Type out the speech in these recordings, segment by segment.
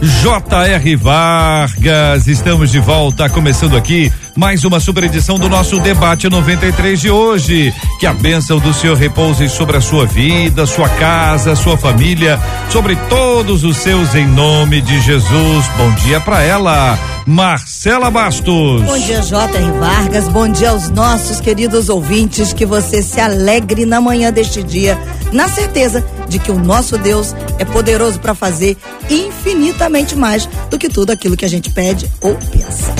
J.R. Vargas. Estamos de volta, começando aqui mais uma super edição do nosso debate 93 de hoje. Que a bênção do Senhor repouse sobre a sua vida, sua casa, sua família, sobre todos os seus em nome de Jesus. Bom dia para ela, Marcela Bastos. Bom dia, J.R. Vargas. Bom dia aos nossos queridos ouvintes. Que você se alegre na manhã deste dia, na certeza de que o nosso Deus é poderoso para fazer infinitamente mais do que tudo aquilo que a gente pede ou pensa.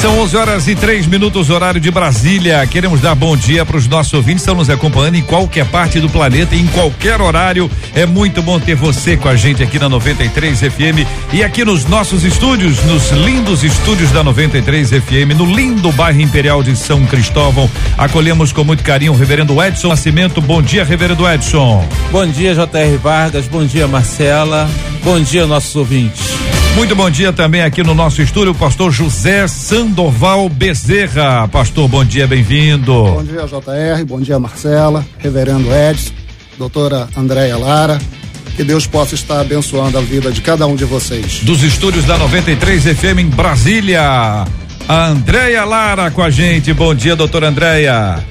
São 11 horas e três minutos, horário de Brasília. Queremos dar bom dia para os nossos ouvintes que estão nos acompanhando em qualquer parte do planeta, em qualquer horário. É muito bom ter você com a gente aqui na 93 FM e aqui nos nossos estúdios, nos lindos estúdios da 93 FM, no lindo bairro Imperial de São Cristóvão. Acolhemos com muito carinho o reverendo Edson Nascimento. Bom dia, reverendo Edson. Bom dia, J.R. Vargas. Bom dia, Marcela. Bom dia, nossos ouvintes. Muito bom dia também aqui no nosso estúdio, o pastor José Sandoval Bezerra. Pastor, bom dia, bem-vindo. Bom dia, JR, bom dia, Marcela, reverendo Edson, doutora Andréia Lara. Que Deus possa estar abençoando a vida de cada um de vocês. Dos estúdios da 93 FM em Brasília, a Andréia Lara com a gente. Bom dia, doutora Andréia.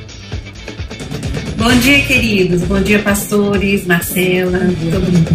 Bom dia, queridos. Bom dia, pastores, Marcela. Todo mundo.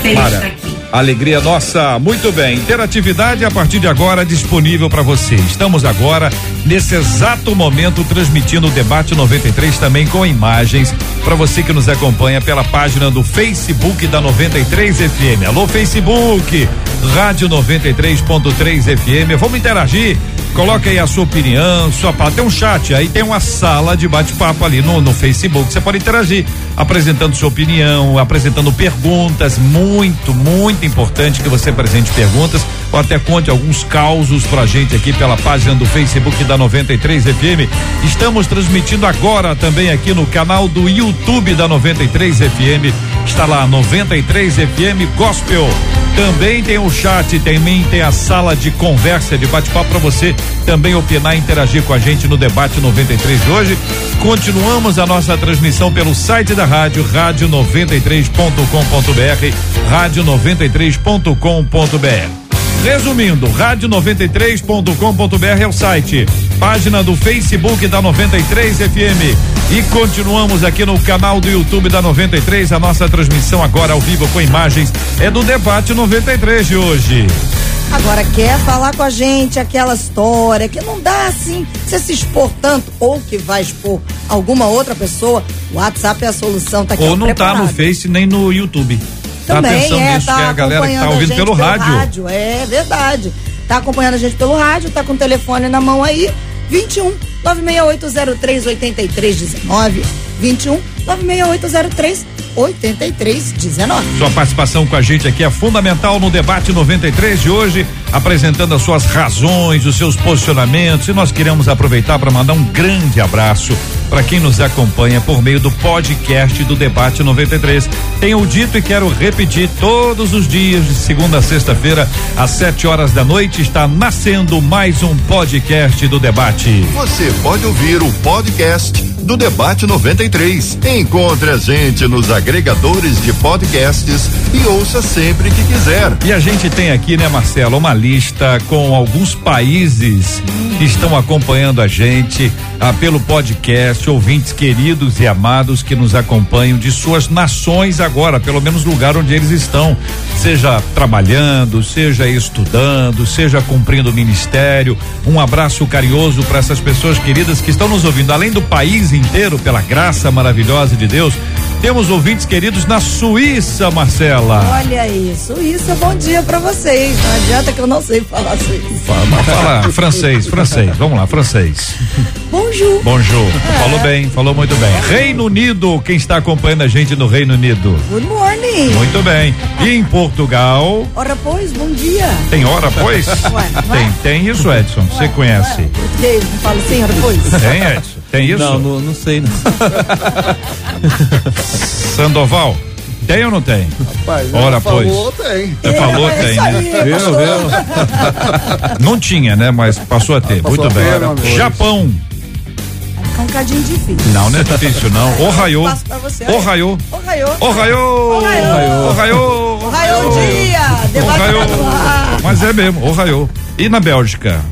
Feliz de estar aqui. Alegria nossa, muito bem. Interatividade a partir de agora disponível para você. Estamos agora nesse exato momento transmitindo o debate 93 também com imagens para você que nos acompanha pela página do Facebook da 93 FM. Alô Facebook, Rádio 93.3 FM. Vamos interagir. Coloque aí a sua opinião, sua palavra. Tem um chat, aí tem uma sala de bate-papo ali no, no Facebook. Você pode interagir, apresentando sua opinião, apresentando perguntas. Muito, muito importante que você apresente perguntas ou até conte alguns causos pra gente aqui pela página do Facebook da 93 FM. Estamos transmitindo agora também aqui no canal do YouTube da 93 FM. Está lá 93 FM Gospel. Também tem o chat, também tem a sala de conversa, de bate-papo para você também opinar e interagir com a gente no debate 93 de hoje. Continuamos a nossa transmissão pelo site da rádio, rádio93.com.br, rádio93.com.br. Resumindo, rádio93.com.br é o site, página do Facebook da 93 FM e continuamos aqui no canal do YouTube da 93. A nossa transmissão agora ao vivo com imagens é do debate 93 de hoje. Agora, quer falar com a gente aquela história que não dá assim, você se expor tanto ou que vai expor alguma outra pessoa, o WhatsApp é a solução, tá aqui Ou não preparado. tá no Face nem no YouTube. Também tá atenção é, nisso, tá que é a galera que tá ouvindo gente pelo rádio. É verdade. Tá acompanhando a gente pelo rádio, tá com o telefone na mão aí, 21 96803 8319. 21 96803 8319. Sua participação com a gente aqui é fundamental no debate 93 de hoje, apresentando as suas razões, os seus posicionamentos. E nós queremos aproveitar para mandar um grande abraço para quem nos acompanha por meio do podcast do Debate 93. Tenho dito e quero repetir todos os dias, de segunda a sexta-feira, às sete horas da noite, está nascendo mais um podcast do debate. Você pode ouvir o podcast do Debate 93. Encontre a gente nos agregadores de podcasts e ouça sempre que quiser. E a gente tem aqui, né, Marcelo, uma lista com alguns países que estão acompanhando a gente ah, pelo podcast, ouvintes queridos e amados que nos acompanham de suas nações agora, pelo menos lugar onde eles estão, seja trabalhando, seja estudando, seja cumprindo o ministério. Um abraço carinhoso para essas pessoas queridas que estão nos ouvindo, além do país inteiro, pela graça maravilhosa de Deus. Temos ouvintes queridos na Suíça, Marcela. Olha isso é bom dia pra vocês. Não adianta que eu não sei falar suíço. Fala, fala francês, francês. Vamos lá, francês. Bonjour. Bonjour. Falou bem, falou muito bem. Reino Unido, quem está acompanhando a gente no Reino Unido? Good morning. Muito bem. E em Portugal? Ora, pois, bom dia. Tem hora, pois? Ué, é? Tem, tem isso, Edson. Você conhece? ué, Português, não fala assim, ora, pois. Tem, Edson? Tem isso? Não, não, não sei. Não. Sandoval? Tem ou não tem? Rapaz, Ora, pois. falou, tem. Você falou, é tem, né? aí, Viu, viu? Não tinha, né? Mas passou a ter. Passou Muito a bem. amigo. Japão. Fica um cadinho difícil. Não, não é difícil, não. O você. O raiô. O raiô. O. Ohaiô. O raiô. O raiô dia. O graduar. Mas é mesmo, o raiô. E na Bélgica?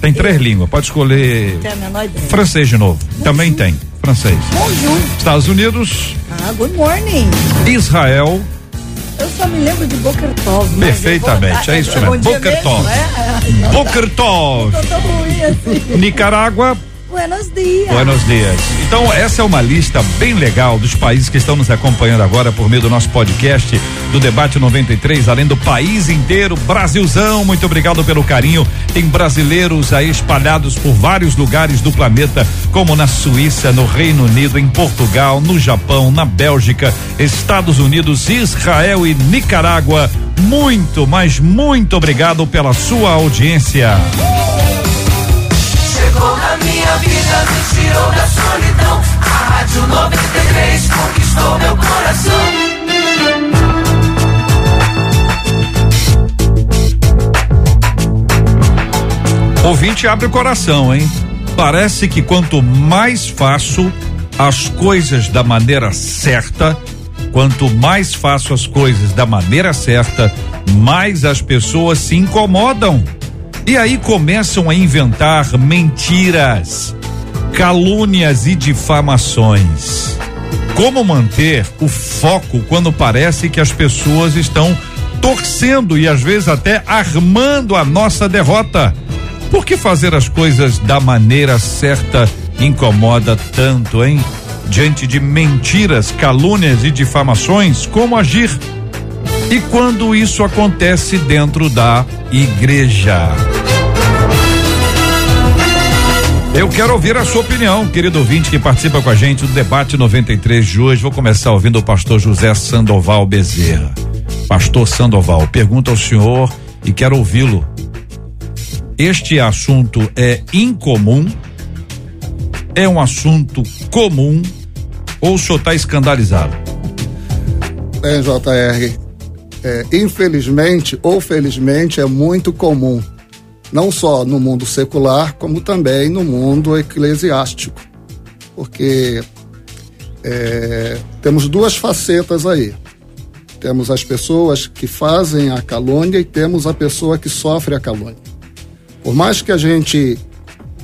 Tem três línguas. Pode escolher Tem a menor ideia. francês de novo. Também tem. Francês. Bonjour. Estados Unidos, Ah, good morning. Israel, Eu só me lembro de Boker Tov. mas Perfeitamente, vou- é isso mesmo. Bom dia Boker mesmo, Tov. é? Boker Tov, Tô tão ruim assim. Nicarágua, Buenos dias. Buenos dias. Então, essa é uma lista bem legal dos países que estão nos acompanhando agora por meio do nosso podcast do Debate 93, além do país inteiro, Brasilzão. Muito obrigado pelo carinho. Tem brasileiros aí espalhados por vários lugares do planeta, como na Suíça, no Reino Unido, em Portugal, no Japão, na Bélgica, Estados Unidos, Israel e Nicarágua. Muito, mas muito obrigado pela sua audiência. Minha vida, me tirou da solidão. A Rádio 93 conquistou meu coração. Ouvinte abre o coração, hein? Parece que quanto mais faço as coisas da maneira certa, quanto mais faço as coisas da maneira certa, mais as pessoas se incomodam. E aí começam a inventar mentiras, calúnias e difamações. Como manter o foco quando parece que as pessoas estão torcendo e às vezes até armando a nossa derrota? Por que fazer as coisas da maneira certa incomoda tanto, hein? Diante de mentiras, calúnias e difamações, como agir? E quando isso acontece dentro da igreja? Eu quero ouvir a sua opinião, querido ouvinte que participa com a gente do debate 93 de hoje. Vou começar ouvindo o pastor José Sandoval Bezerra. Pastor Sandoval, pergunta ao senhor e quero ouvi-lo. Este assunto é incomum? É um assunto comum? Ou o senhor está escandalizado? Bem, JR, é, infelizmente ou felizmente é muito comum, não só no mundo secular, como também no mundo eclesiástico. Porque é, temos duas facetas aí. Temos as pessoas que fazem a calúnia e temos a pessoa que sofre a calúnia. Por mais que a gente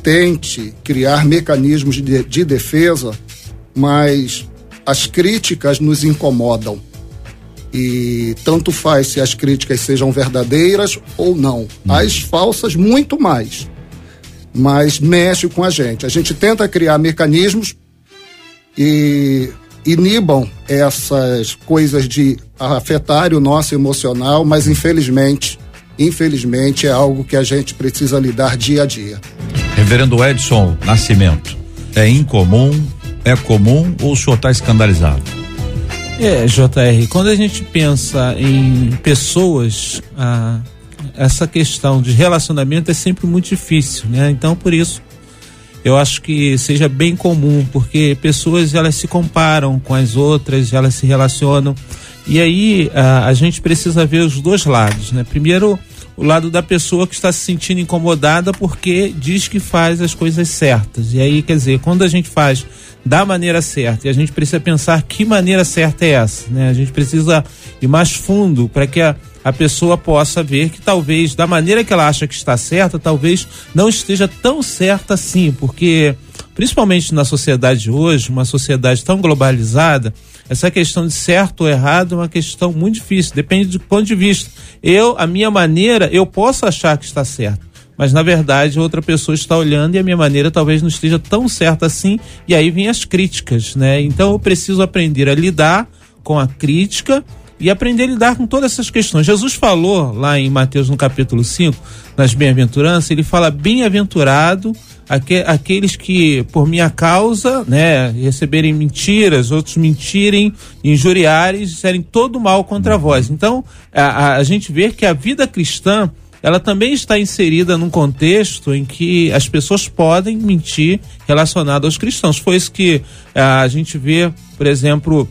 tente criar mecanismos de, de defesa, mas as críticas nos incomodam. E tanto faz se as críticas sejam verdadeiras ou não. As falsas, muito mais. Mas mexe com a gente. A gente tenta criar mecanismos e inibam essas coisas de afetar o nosso emocional, mas infelizmente, infelizmente é algo que a gente precisa lidar dia a dia. Reverendo Edson Nascimento, é incomum, é comum ou o senhor está escandalizado? É, JR, quando a gente pensa em pessoas, ah, essa questão de relacionamento é sempre muito difícil, né? Então, por isso, eu acho que seja bem comum, porque pessoas elas se comparam com as outras, elas se relacionam. E aí ah, a gente precisa ver os dois lados, né? Primeiro, o lado da pessoa que está se sentindo incomodada porque diz que faz as coisas certas. E aí, quer dizer, quando a gente faz da maneira certa, e a gente precisa pensar que maneira certa é essa, né? A gente precisa ir mais fundo para que a, a pessoa possa ver que talvez, da maneira que ela acha que está certa, talvez não esteja tão certa assim, porque principalmente na sociedade de hoje, uma sociedade tão globalizada, essa questão de certo ou errado é uma questão muito difícil, depende do ponto de vista. Eu, a minha maneira, eu posso achar que está certo, mas na verdade outra pessoa está olhando e a minha maneira talvez não esteja tão certa assim, e aí vem as críticas, né? Então eu preciso aprender a lidar com a crítica e aprender a lidar com todas essas questões. Jesus falou lá em Mateus no capítulo 5, nas bem-aventuranças, ele fala bem-aventurado aqueles que por minha causa, né, receberem mentiras, outros mentirem, injuriarem, disserem todo mal contra vós. Então, a, a, a gente vê que a vida cristã ela também está inserida num contexto em que as pessoas podem mentir relacionado aos cristãos. Foi isso que a gente vê, por exemplo,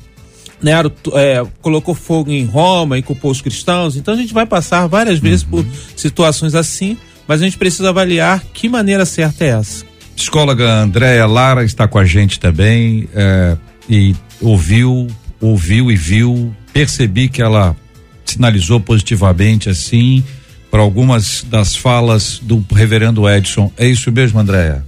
Nero é, colocou fogo em Roma e culpou os cristãos. Então a gente vai passar várias vezes uhum. por situações assim, mas a gente precisa avaliar que maneira certa é essa. Psicóloga Andréa Lara está com a gente também é, e ouviu, ouviu e viu, percebi que ela sinalizou positivamente assim para algumas das falas do reverendo Edson. É isso mesmo, Andréa?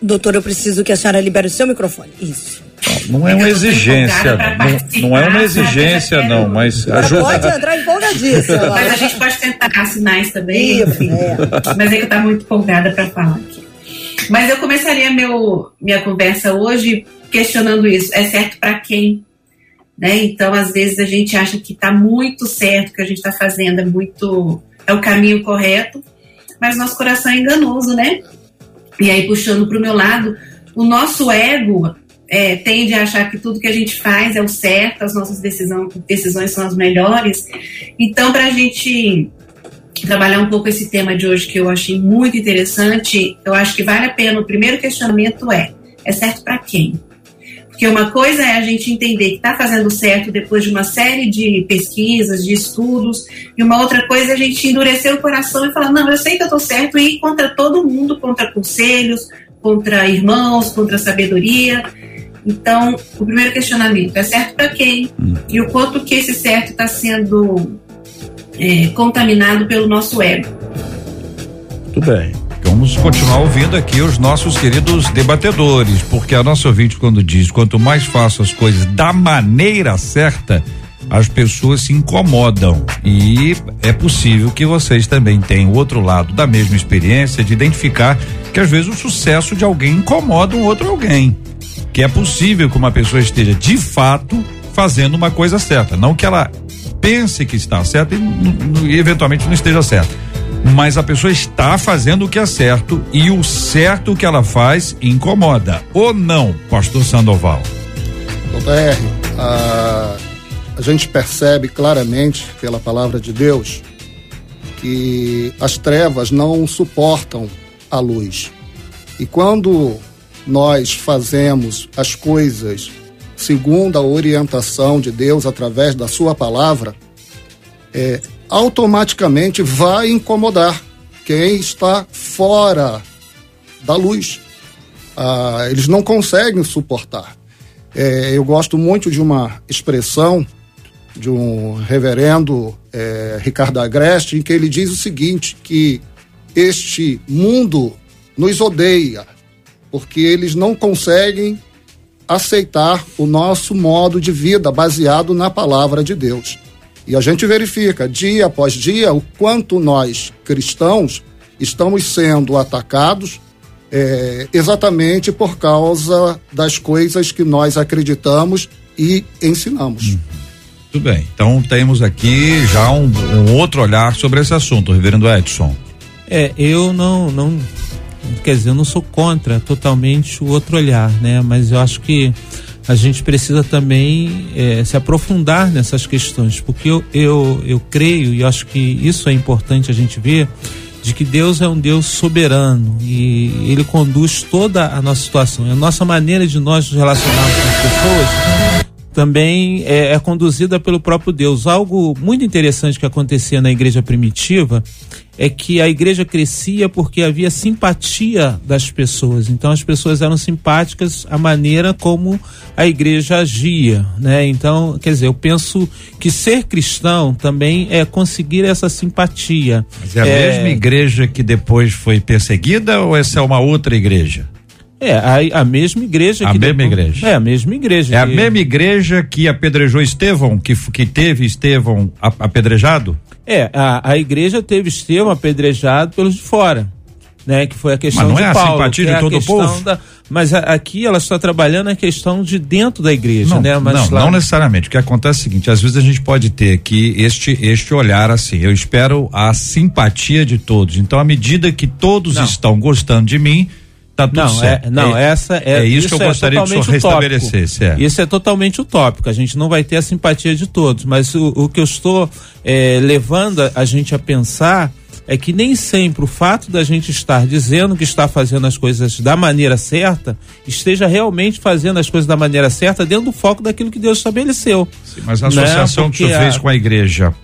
Doutor, eu preciso que a senhora libere o seu microfone. Isso. Não é uma exigência, não, não, é uma exigência, não, mas ajuda. Pode entrar empolgadíssima. Mas a gente pode tentar sinais também. Isso, é. Mas é que eu estou muito empolgada para falar aqui. Mas eu começaria meu, minha conversa hoje questionando isso. É certo para quem? Né? Então, às vezes, a gente acha que está muito certo, que a gente está fazendo é muito. É o caminho correto, mas nosso coração é enganoso, né? E aí, puxando para o meu lado, o nosso ego é, tende a achar que tudo que a gente faz é o certo, as nossas decisão, decisões são as melhores. Então, para a gente trabalhar um pouco esse tema de hoje que eu achei muito interessante, eu acho que vale a pena. O primeiro questionamento é: é certo para quem? Porque uma coisa é a gente entender que está fazendo certo depois de uma série de pesquisas, de estudos, e uma outra coisa é a gente endurecer o coração e falar: não, eu sei que eu estou certo, e ir contra todo mundo, contra conselhos, contra irmãos, contra sabedoria. Então, o primeiro questionamento é certo para quem? Hum. E o quanto que esse certo está sendo é, contaminado pelo nosso ego. Muito bem. Vamos continuar ouvindo aqui os nossos queridos debatedores, porque a nossa ouvinte, quando diz quanto mais faço as coisas da maneira certa, as pessoas se incomodam. E é possível que vocês também tenham o outro lado da mesma experiência de identificar que às vezes o sucesso de alguém incomoda um outro alguém que é possível que uma pessoa esteja de fato fazendo uma coisa certa, não que ela pense que está certa e, e eventualmente não esteja certa. Mas a pessoa está fazendo o que é certo e o certo que ela faz incomoda. Ou não, pastor Sandoval? R, a, a gente percebe claramente pela palavra de Deus que as trevas não suportam a luz. E quando nós fazemos as coisas segundo a orientação de Deus através da Sua palavra, é, automaticamente vai incomodar quem está fora da luz. Ah, eles não conseguem suportar. É, eu gosto muito de uma expressão de um reverendo é, Ricardo Agreste, em que ele diz o seguinte: que este mundo nos odeia, porque eles não conseguem aceitar o nosso modo de vida baseado na palavra de Deus. E a gente verifica dia após dia o quanto nós, cristãos, estamos sendo atacados é, exatamente por causa das coisas que nós acreditamos e ensinamos. Hum. Tudo bem. Então temos aqui já um, um outro olhar sobre esse assunto, reverendo Edson. É, eu não, não quer dizer, eu não sou contra totalmente o outro olhar, né? Mas eu acho que a gente precisa também é, se aprofundar nessas questões, porque eu, eu, eu creio e acho que isso é importante a gente ver de que Deus é um Deus soberano e ele conduz toda a nossa situação. A nossa maneira de nós nos relacionarmos com as pessoas também é, é conduzida pelo próprio Deus. Algo muito interessante que acontecia na igreja primitiva é que a igreja crescia porque havia simpatia das pessoas. Então as pessoas eram simpáticas à maneira como a igreja agia, né? Então, quer dizer, eu penso que ser cristão também é conseguir essa simpatia. Mas é a é... mesma igreja que depois foi perseguida ou essa é uma outra igreja? É, a, a mesma igreja. A mesma depois, igreja. É, a mesma igreja. É a mesma igreja que apedrejou Estevão, que, que teve Estevão apedrejado? É, a, a igreja teve Estevão apedrejado pelos de fora. né? Que foi a questão Mas não de é a Paulo, simpatia de é a todo o povo? da- mas a- aqui ela está trabalhando a questão de dentro da igreja, Não, né? Mas não, lá- não necessariamente. O que acontece é o seguinte: às vezes a gente pode ter aqui este este olhar assim. Eu espero a simpatia de todos. Então, à medida que todos Não. estão gostando de mim, tá tudo Não, certo. é, não, essa é, é isso, que eu gostaria que o senhor restabelecesse. É. Isso é totalmente utópico. A gente não vai ter a simpatia de todos, mas o, o que eu estou eh, levando a, a gente a pensar é que nem sempre o fato da gente estar dizendo que está fazendo as coisas da maneira certa esteja realmente fazendo as coisas da maneira certa dentro do foco daquilo que Deus estabeleceu. Mas a Né? associação que o senhor fez a- com a igreja.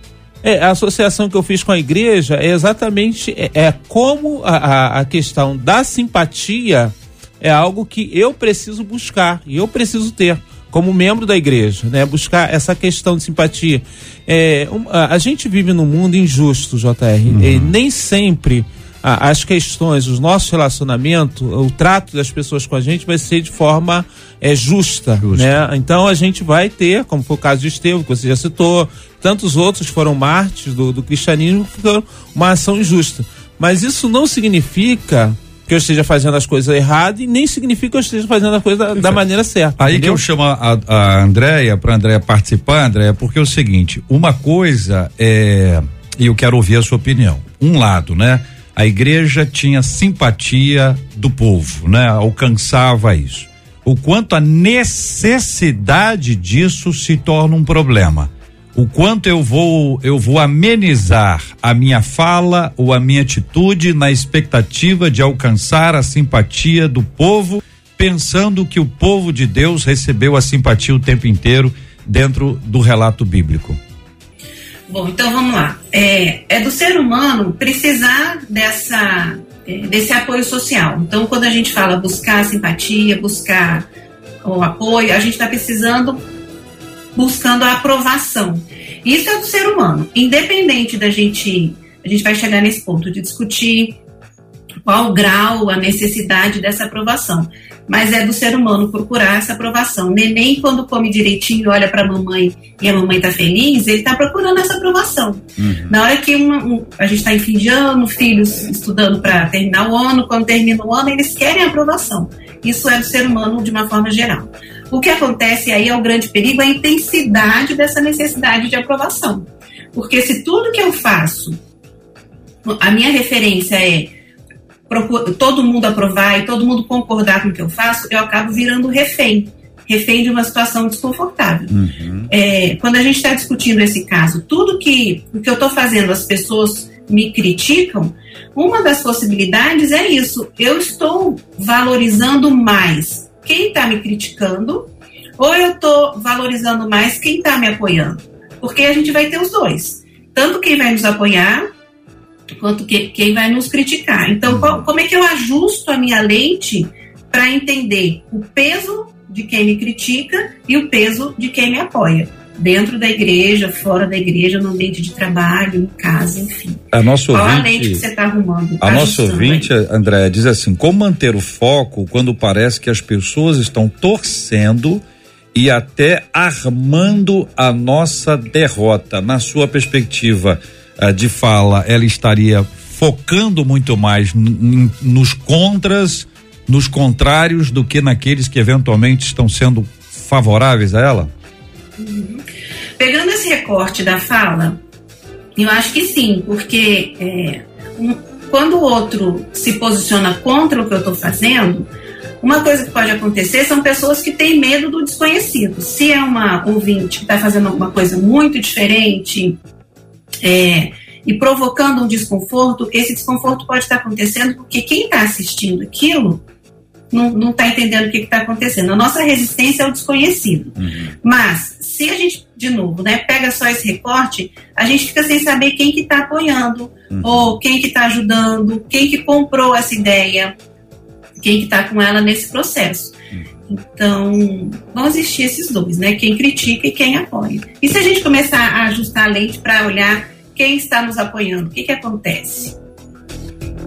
É, a associação que eu fiz com a igreja é exatamente é, é como a, a, questão da simpatia é algo que eu preciso buscar e eu preciso ter como membro da igreja, né? Buscar essa questão de simpatia. É, um, a, a gente vive num mundo injusto, JR, e nem sempre a- as questões, os nossos relacionamentos, o trato das pessoas com a gente vai ser de forma é, justa, né? Então a gente vai ter, como foi o caso de Estevão, que você já citou, tantos outros foram mártires do, do cristianismo, que foram uma ação injusta. Mas isso não significa que eu esteja fazendo as coisas erradas e nem significa que eu esteja fazendo a coisa da, da maneira certa. Aí que entendeu? eu chamo a, a Andréia, para Andréia participar, Andréia, porque é o seguinte: uma coisa é. E eu quero ouvir a sua opinião. Um lado, né? A igreja tinha simpatia do povo, né? Alcançava isso. O quanto a necessidade disso se torna um problema. O quanto eu vou eu vou amenizar a minha fala ou a minha atitude na expectativa de alcançar a simpatia do povo, pensando que o povo de Deus recebeu a simpatia o tempo inteiro dentro do relato bíblico. Bom, então vamos lá. É, é do ser humano precisar dessa, é, desse apoio social. Então, quando a gente fala buscar simpatia, buscar o apoio, a gente está precisando, buscando a aprovação. Isso é do ser humano. Independente da gente, a gente vai chegar nesse ponto de discutir qual o grau, a necessidade dessa aprovação. Mas é do ser humano procurar essa aprovação. Neném, quando come direitinho, olha para a mamãe e a mamãe tá feliz, ele tá procurando essa aprovação. Na hora que uma- um- a gente está em fim de ano, filhos estudando para terminar o ano, quando termina o ano, eles querem aprovação. Isso é do ser humano de uma forma geral. O que acontece aí é o grande perigo, a intensidade dessa necessidade de aprovação. Porque se tudo que eu faço, a minha referência é todo mundo aprovar e todo mundo concordar com o que eu faço, eu acabo virando refém. Refém de uma situação desconfortável. É, quando a gente está discutindo esse caso, tudo que o que eu estou fazendo, as pessoas me criticam, uma das possibilidades é isso. Eu estou valorizando mais quem está me criticando, ou eu estou valorizando mais quem está me apoiando. Porque a gente vai ter os dois. Tanto quem vai nos apoiar, quanto que, quem vai nos criticar. Então, qual- como é que eu ajusto a minha lente para entender o peso de quem me critica e o peso de quem me apoia? Dentro da igreja, fora da igreja, no ambiente de trabalho, em casa, enfim. A nossa Qual a lente que você está arrumando? A nossa ajustando aí? ouvinte, André, diz assim: como manter o foco quando parece que as pessoas estão torcendo e até armando a nossa derrota? Na sua perspectiva eh, de fala, ela estaria focando muito mais nos contras, nos contrários, do que naqueles que eventualmente estão sendo favoráveis a ela? Pegando esse recorte da fala, eu acho que sim, porque é, um- quando o outro se posiciona contra o que eu estou fazendo, uma coisa que pode acontecer são pessoas que têm medo do desconhecido. Se é uma ouvinte que está fazendo alguma coisa muito diferente é, e provocando um desconforto, esse desconforto pode estar acontecendo porque quem está assistindo aquilo não está entendendo o que está acontecendo. A nossa resistência é o desconhecido. Mas, se a gente, de novo, né, pega só esse recorte, a gente fica sem saber quem que está apoiando, ou quem que está ajudando, quem que comprou essa ideia, quem que está com ela nesse processo. Então, vão existir esses dois, né? Quem critica e quem apoia. E se a gente começar a ajustar a lente para olhar quem está nos apoiando, o que que acontece?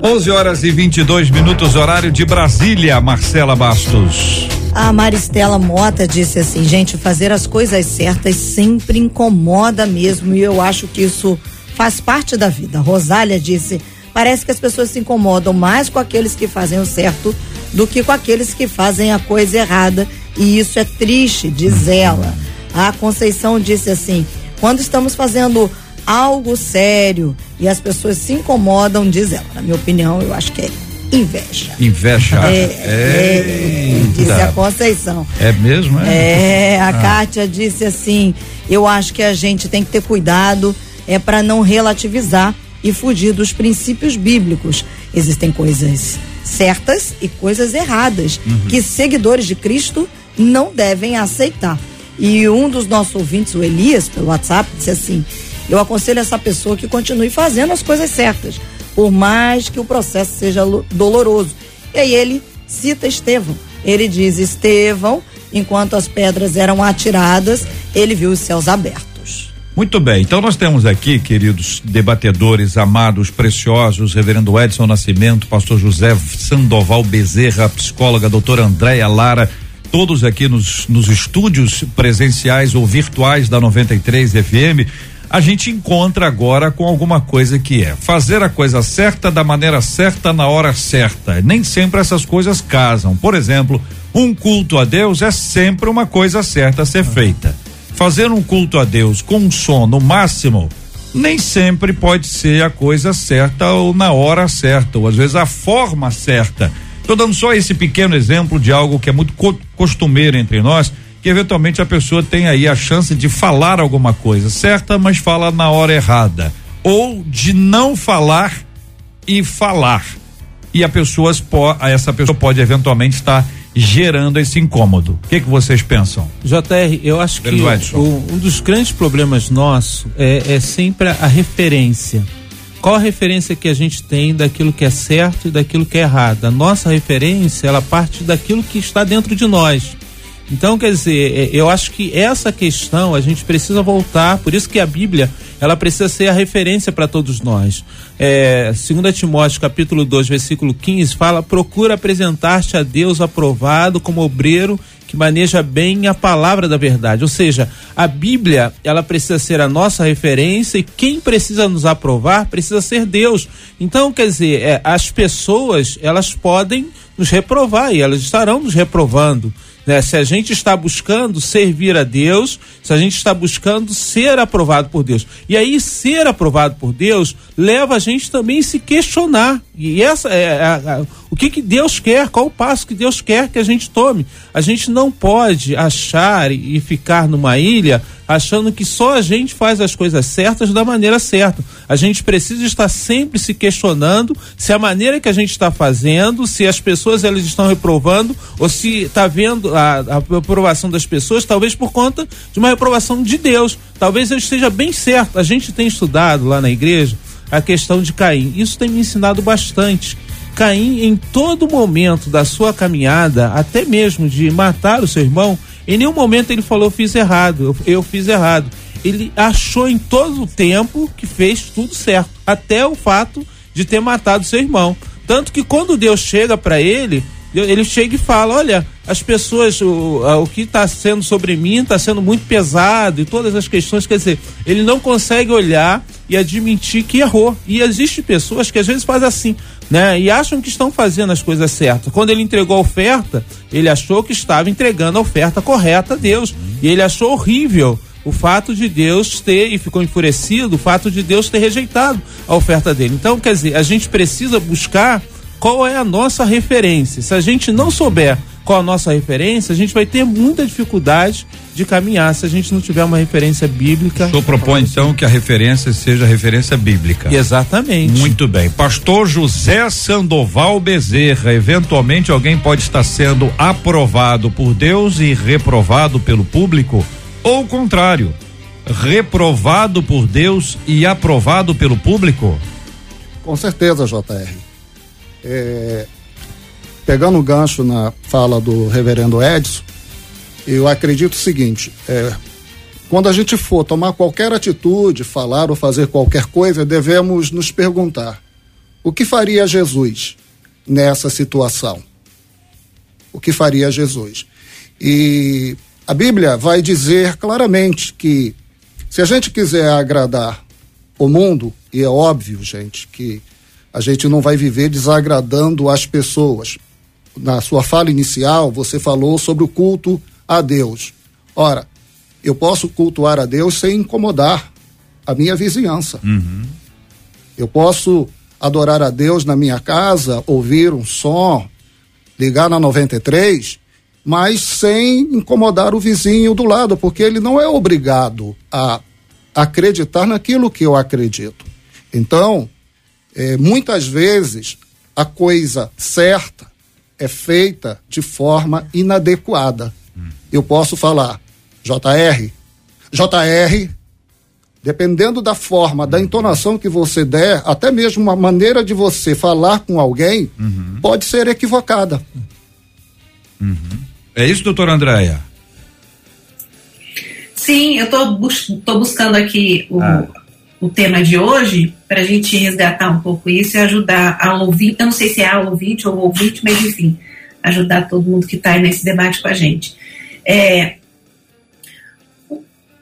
11 horas e 22 minutos, horário de Brasília, Marcela Bastos. A Maristela Mota disse assim, gente, fazer as coisas certas sempre incomoda mesmo e eu acho que isso faz parte da vida. Rosália disse, Parece que as pessoas se incomodam mais com aqueles que fazem o certo do que com aqueles que fazem a coisa errada. E isso é triste, diz ela. A Conceição disse assim: quando estamos fazendo algo sério e as pessoas se incomodam, diz ela. Na minha opinião, eu acho que é inveja. Inveja. É, é, disse a Conceição. É mesmo, é? É, a ah. Kátia disse assim: eu acho que a gente tem que ter cuidado é para não relativizar e fugir dos princípios bíblicos. Existem coisas certas e coisas erradas uhum. que seguidores de Cristo não devem aceitar. E um dos nossos ouvintes, o Elias, pelo WhatsApp, disse assim: Eu aconselho essa pessoa que continue fazendo as coisas certas, por mais que o processo seja doloroso. E aí ele cita Estevão. Ele diz: Estevão, enquanto as pedras eram atiradas, ele viu os céus abertos. Muito bem, então nós temos aqui, queridos debatedores, amados, preciosos, reverendo Edson Nascimento, pastor José Sandoval Bezerra, psicóloga doutora Andréia Lara, todos aqui nos, nos estúdios presenciais ou virtuais da 93 FM. A gente encontra agora com alguma coisa que é fazer a coisa certa da maneira certa na hora certa. Nem sempre essas coisas casam. Por exemplo, um culto a Deus é sempre uma coisa certa a ser feita fazer um culto a Deus com um som no máximo nem sempre pode ser a coisa certa ou na hora certa, ou às vezes a forma certa. Estou dando só esse pequeno exemplo de algo que é muito co costumeiro entre nós, que eventualmente a pessoa tem aí a chance de falar alguma coisa certa, mas fala na hora errada, ou de não falar e falar. E a pessoa, essa pessoa pode eventualmente estar gerando esse incômodo. O que, que vocês pensam? JR, eu acho que o, um dos grandes problemas nosso é, é sempre a referência. Qual a referência que a gente tem daquilo que é certo e daquilo que é errado? A nossa referência, ela parte daquilo que está dentro de nós. Então, quer dizer, é, eu acho que essa questão a gente precisa voltar, por isso que a Bíblia ela precisa ser a referência para todos nós. É, 2 Timóteo capítulo 2, versículo 15, fala: procura apresentar-te a Deus aprovado como obreiro que maneja bem a palavra da verdade. Ou seja, a Bíblia, ela precisa ser a nossa referência e quem precisa nos aprovar precisa ser Deus. Então, quer dizer, é, as pessoas, elas podem nos reprovar e elas estarão nos reprovando. Né? Se a gente está buscando servir a Deus, se a gente está buscando ser aprovado por Deus. E aí, ser aprovado por Deus leva a gente também a se questionar. E essa é a, a, o que, que Deus quer, qual o passo que Deus quer que a gente tome. A gente não pode achar e ficar numa ilha achando que só a gente faz as coisas certas da maneira certa. A gente precisa estar sempre se questionando se a maneira que a gente está fazendo, se as pessoas elas estão reprovando ou se está vendo a, a aprovação das pessoas, talvez por conta de uma reprovação de Deus. Talvez eu esteja bem certo. A gente tem estudado lá na igreja a questão de Caim. Isso tem me ensinado bastante. Caim, em todo momento da sua caminhada, até mesmo de matar o seu irmão, em nenhum momento ele falou, fiz errado, eu, eu fiz errado. Ele achou em todo o tempo que fez tudo certo, até o fato de ter matado seu irmão. Tanto que quando Deus chega para ele, ele chega e fala: Olha, as pessoas, o, o que está sendo sobre mim está sendo muito pesado e todas as questões. Quer dizer, ele não consegue olhar e admitir que errou. E existem pessoas que às vezes fazem assim, né? E acham que estão fazendo as coisas certas. Quando ele entregou a oferta, ele achou que estava entregando a oferta correta a Deus. E ele achou horrível o fato de Deus ter, e ficou enfurecido, o fato de Deus ter rejeitado a oferta dele. Então, quer dizer, a gente precisa buscar qual é a nossa referência. Se a gente não souber qual a nossa referência, a gente vai ter muita dificuldade de caminhar se a gente não tiver uma referência bíblica. O senhor propõe então que a referência seja a referência bíblica. Exatamente. Muito bem. Pastor José Sandoval Bezerra, eventualmente alguém pode estar sendo aprovado por Deus e reprovado pelo público, ou o contrário, reprovado por Deus e aprovado pelo público? Com certeza, JR. É, pegando o gancho na fala do reverendo Edson, eu acredito o seguinte: é, quando a gente for tomar qualquer atitude, falar ou fazer qualquer coisa, devemos nos perguntar: o que faria Jesus nessa situação? O que faria Jesus? E a Bíblia vai dizer claramente que se a gente quiser agradar o mundo, e é óbvio, gente, que A gente não vai viver desagradando as pessoas. Na sua fala inicial, você falou sobre o culto a Deus. Ora, eu posso cultuar a Deus sem incomodar a minha vizinhança. Uhum. Eu posso adorar a Deus na minha casa, ouvir um som, ligar na 93, mas sem incomodar o vizinho do lado, porque ele não é obrigado a acreditar naquilo que eu acredito. Então, é, muitas vezes a coisa certa é feita de forma inadequada. Eu posso falar, JR, JR, dependendo da forma, da entonação que você der, até mesmo uma maneira de você falar com alguém, Uhum. pode ser equivocada. É isso, doutora Andréia? Sim, eu estou bus tô buscando aqui o, Ah. o tema de hoje para a gente resgatar um pouco isso e ajudar a ouvir. Eu não sei se é a ouvinte ou ouvinte, mas enfim, ajudar todo mundo que está aí nesse debate com a gente. É,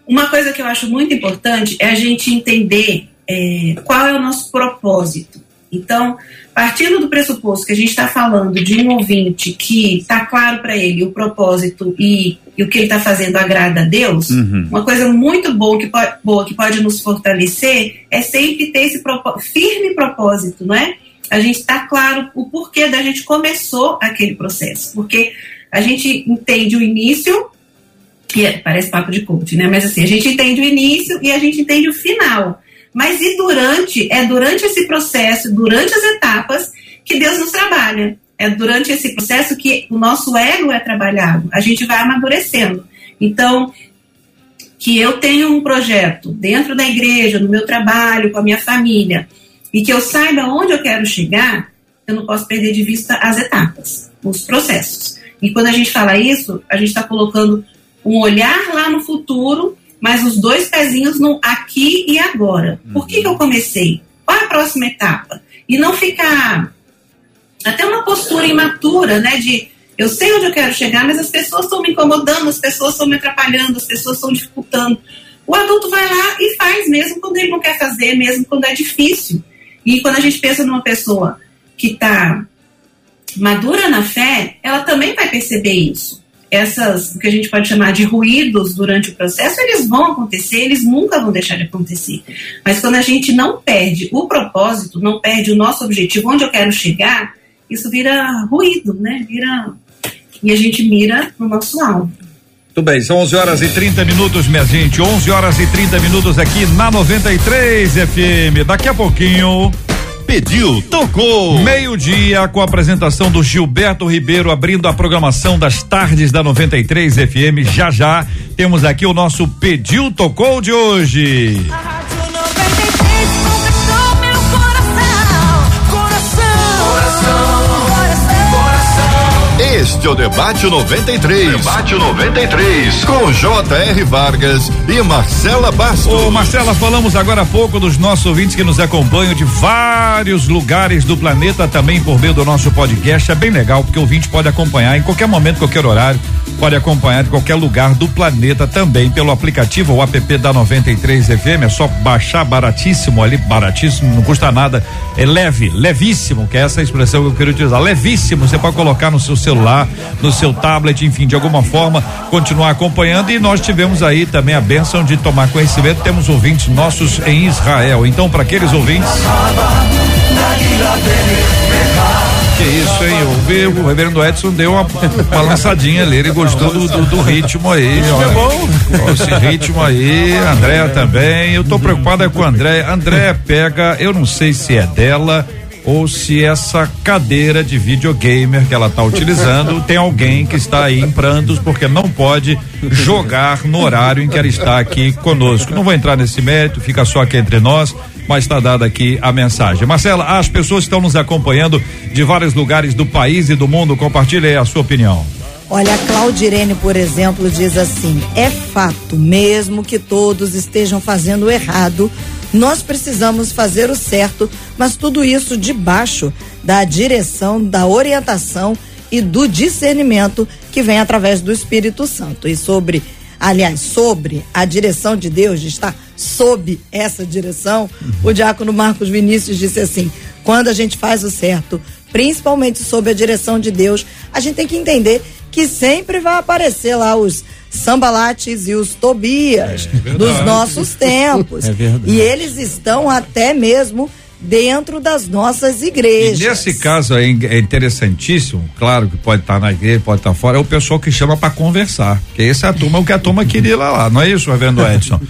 uma coisa que eu acho muito importante é a gente entender é, qual é o nosso propósito. Então, partindo do pressuposto que a gente está falando de um ouvinte que está claro para ele o propósito e, e o que ele está fazendo agrada a Deus, Uhum. uma coisa muito boa que, pode, boa que pode nos fortalecer é sempre ter esse propó- firme propósito, não é? A gente está claro o porquê da gente começou aquele processo, porque a gente entende o início, que é- parece papo de coach, né? Mas assim, a gente entende o início e a gente entende o final. Mas e durante, é durante esse processo, durante as etapas, que Deus nos trabalha. É durante esse processo que o nosso ego é trabalhado. A gente vai amadurecendo. Então, que eu tenho um projeto dentro da igreja, no meu trabalho, com a minha família, e que eu saiba onde eu quero chegar, eu não posso perder de vista as etapas, os processos. E quando a gente fala isso, a gente está colocando um olhar lá no futuro, mas os dois pezinhos no aqui e agora. Por que, que eu comecei? Qual é a próxima etapa? E não ficar até uma postura imatura, né? De eu sei onde eu quero chegar, mas as pessoas estão me incomodando, as pessoas estão me atrapalhando, as pessoas estão dificultando. O adulto vai lá e faz, mesmo quando ele não quer fazer, mesmo quando é difícil. E quando a gente pensa numa pessoa que está madura na fé, ela também vai perceber isso. Essas, o que a gente pode chamar de ruídos durante o processo, eles vão acontecer, eles nunca vão deixar de acontecer. Mas quando a gente não perde o propósito, não perde o nosso objetivo, onde eu quero chegar, isso vira ruído, né? Vira. E a gente mira no nosso alvo. Tudo bem, são 11 horas e 30 minutos, minha gente. 11 horas e 30 minutos aqui na 93 FM. Daqui a pouquinho. Pediu, tocou. Meio-dia com a apresentação do Gilberto Ribeiro abrindo a programação das tardes da 93 FM. Já já temos aqui o nosso Pediu Tocou de hoje. Este é o Debate 93. Debate 93. Com J.R. Vargas e Marcela Bastos. Ô Marcela, falamos agora há pouco dos nossos ouvintes que nos acompanham de vários lugares do planeta, também por meio do nosso podcast. É bem legal, porque o ouvinte pode acompanhar em qualquer momento, qualquer horário, pode acompanhar de qualquer lugar do planeta também pelo aplicativo ou app da 93 FM. É só baixar baratíssimo ali, baratíssimo, não custa nada. É leve, levíssimo, que é essa expressão que eu quero utilizar. Levíssimo, você pode colocar no seu celular, no seu tablet, enfim, de alguma forma, continuar acompanhando. E nós tivemos aí também a bênção de tomar conhecimento. Temos ouvintes nossos em Israel. Então, para aqueles ouvintes. Que isso, hein? Vi o reverendo Edson deu uma, uma lançadinha ali, ele gostou do, do, do ritmo aí. É bom. Esse ritmo aí, Andréa também. Eu tô preocupada com a Andréa. Andréa pega, eu não sei se é dela ou se essa cadeira de videogamer que ela está utilizando tem alguém que está aí em prantos porque não pode jogar no horário em que ela está aqui conosco. Não vou entrar nesse mérito, fica só aqui entre nós, mas está dada aqui a mensagem. Marcela, as pessoas estão nos acompanhando de vários lugares do país e do mundo. Compartilhe aí a sua opinião. Olha, a Claudirene, por exemplo, diz assim: é fato, mesmo que todos estejam fazendo errado, nós precisamos fazer o certo, mas tudo isso debaixo da direção, da orientação e do discernimento que vem através do Espírito Santo. E sobre, aliás, sobre a direção de Deus, de estar sob essa direção, o diácono Marcos Vinícius disse assim: quando a gente faz o certo, principalmente sob a direção de Deus, a gente tem que entender que sempre vai aparecer lá os sambalates e os tobias É dos nossos tempos. É verdade. E eles estão até mesmo dentro das nossas E igrejas. nesse caso aí é interessantíssimo, claro que pode estar na igreja, pode estar fora, é o pessoal que chama para conversar. Porque essa é a turma, o que a turma queria lá, lá. Não é isso, reverendo Edson?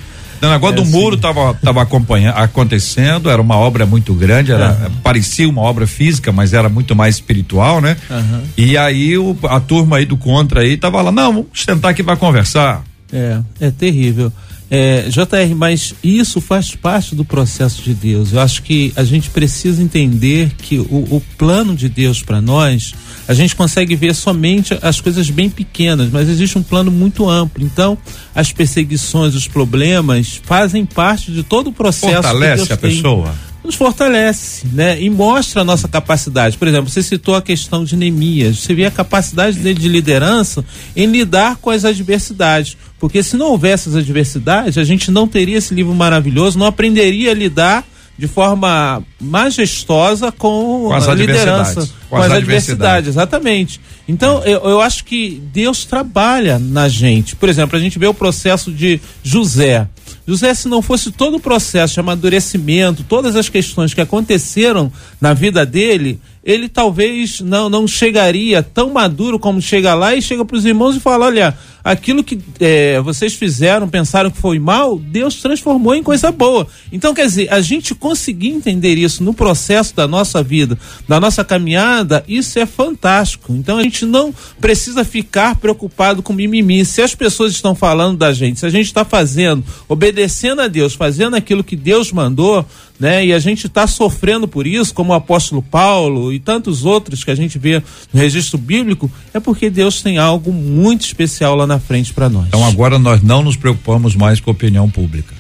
O negócio É, do muro estava tava acompanhando, acontecendo, era uma obra muito grande, era, parecia uma obra física, mas era muito mais espiritual, né? Aham. E aí o, a turma aí do contra aí tava lá, não, vamos sentar aqui para conversar. É, é terrível. É, JR, mas isso faz parte do processo de Deus. Eu acho que a gente precisa entender que o, o plano de Deus para nós, a gente consegue ver somente as coisas bem pequenas, mas existe um plano muito amplo. Então, as perseguições, os problemas fazem parte de todo o processo. que Fortalece a tem pessoa. Nos fortalece, né? E mostra a nossa capacidade. Por exemplo, você citou a questão de Neemias. Você vê a capacidade dele de liderança em lidar com as adversidades. Porque se não houvesse as adversidades, a gente não teria esse livro maravilhoso, não aprenderia a lidar de forma majestosa com, Com as a liderança, adversidades. com, as, adversidades, exatamente. Então, eu, eu acho que Deus trabalha na gente. Por exemplo, a gente vê o processo de José. José, se não fosse todo o processo de amadurecimento, todas as questões que aconteceram na vida dele, ele talvez não, não chegaria tão maduro como chega lá e chega para os irmãos e fala: olha, aquilo que eh, vocês fizeram, pensaram que foi mal, Deus transformou em coisa boa. Então, quer dizer, a gente conseguir entender isso no processo da nossa vida, da nossa caminhada, isso é fantástico. Então, a gente não precisa ficar preocupado com mimimi. Se as pessoas estão falando da gente, se a gente está fazendo, obedecendo a Deus, fazendo aquilo que Deus mandou, né? E a gente está sofrendo por isso, como o apóstolo Paulo e tantos outros que a gente vê no registro bíblico, é porque Deus tem algo muito especial lá na frente para nós. Então agora nós não nos preocupamos mais com a opinião pública.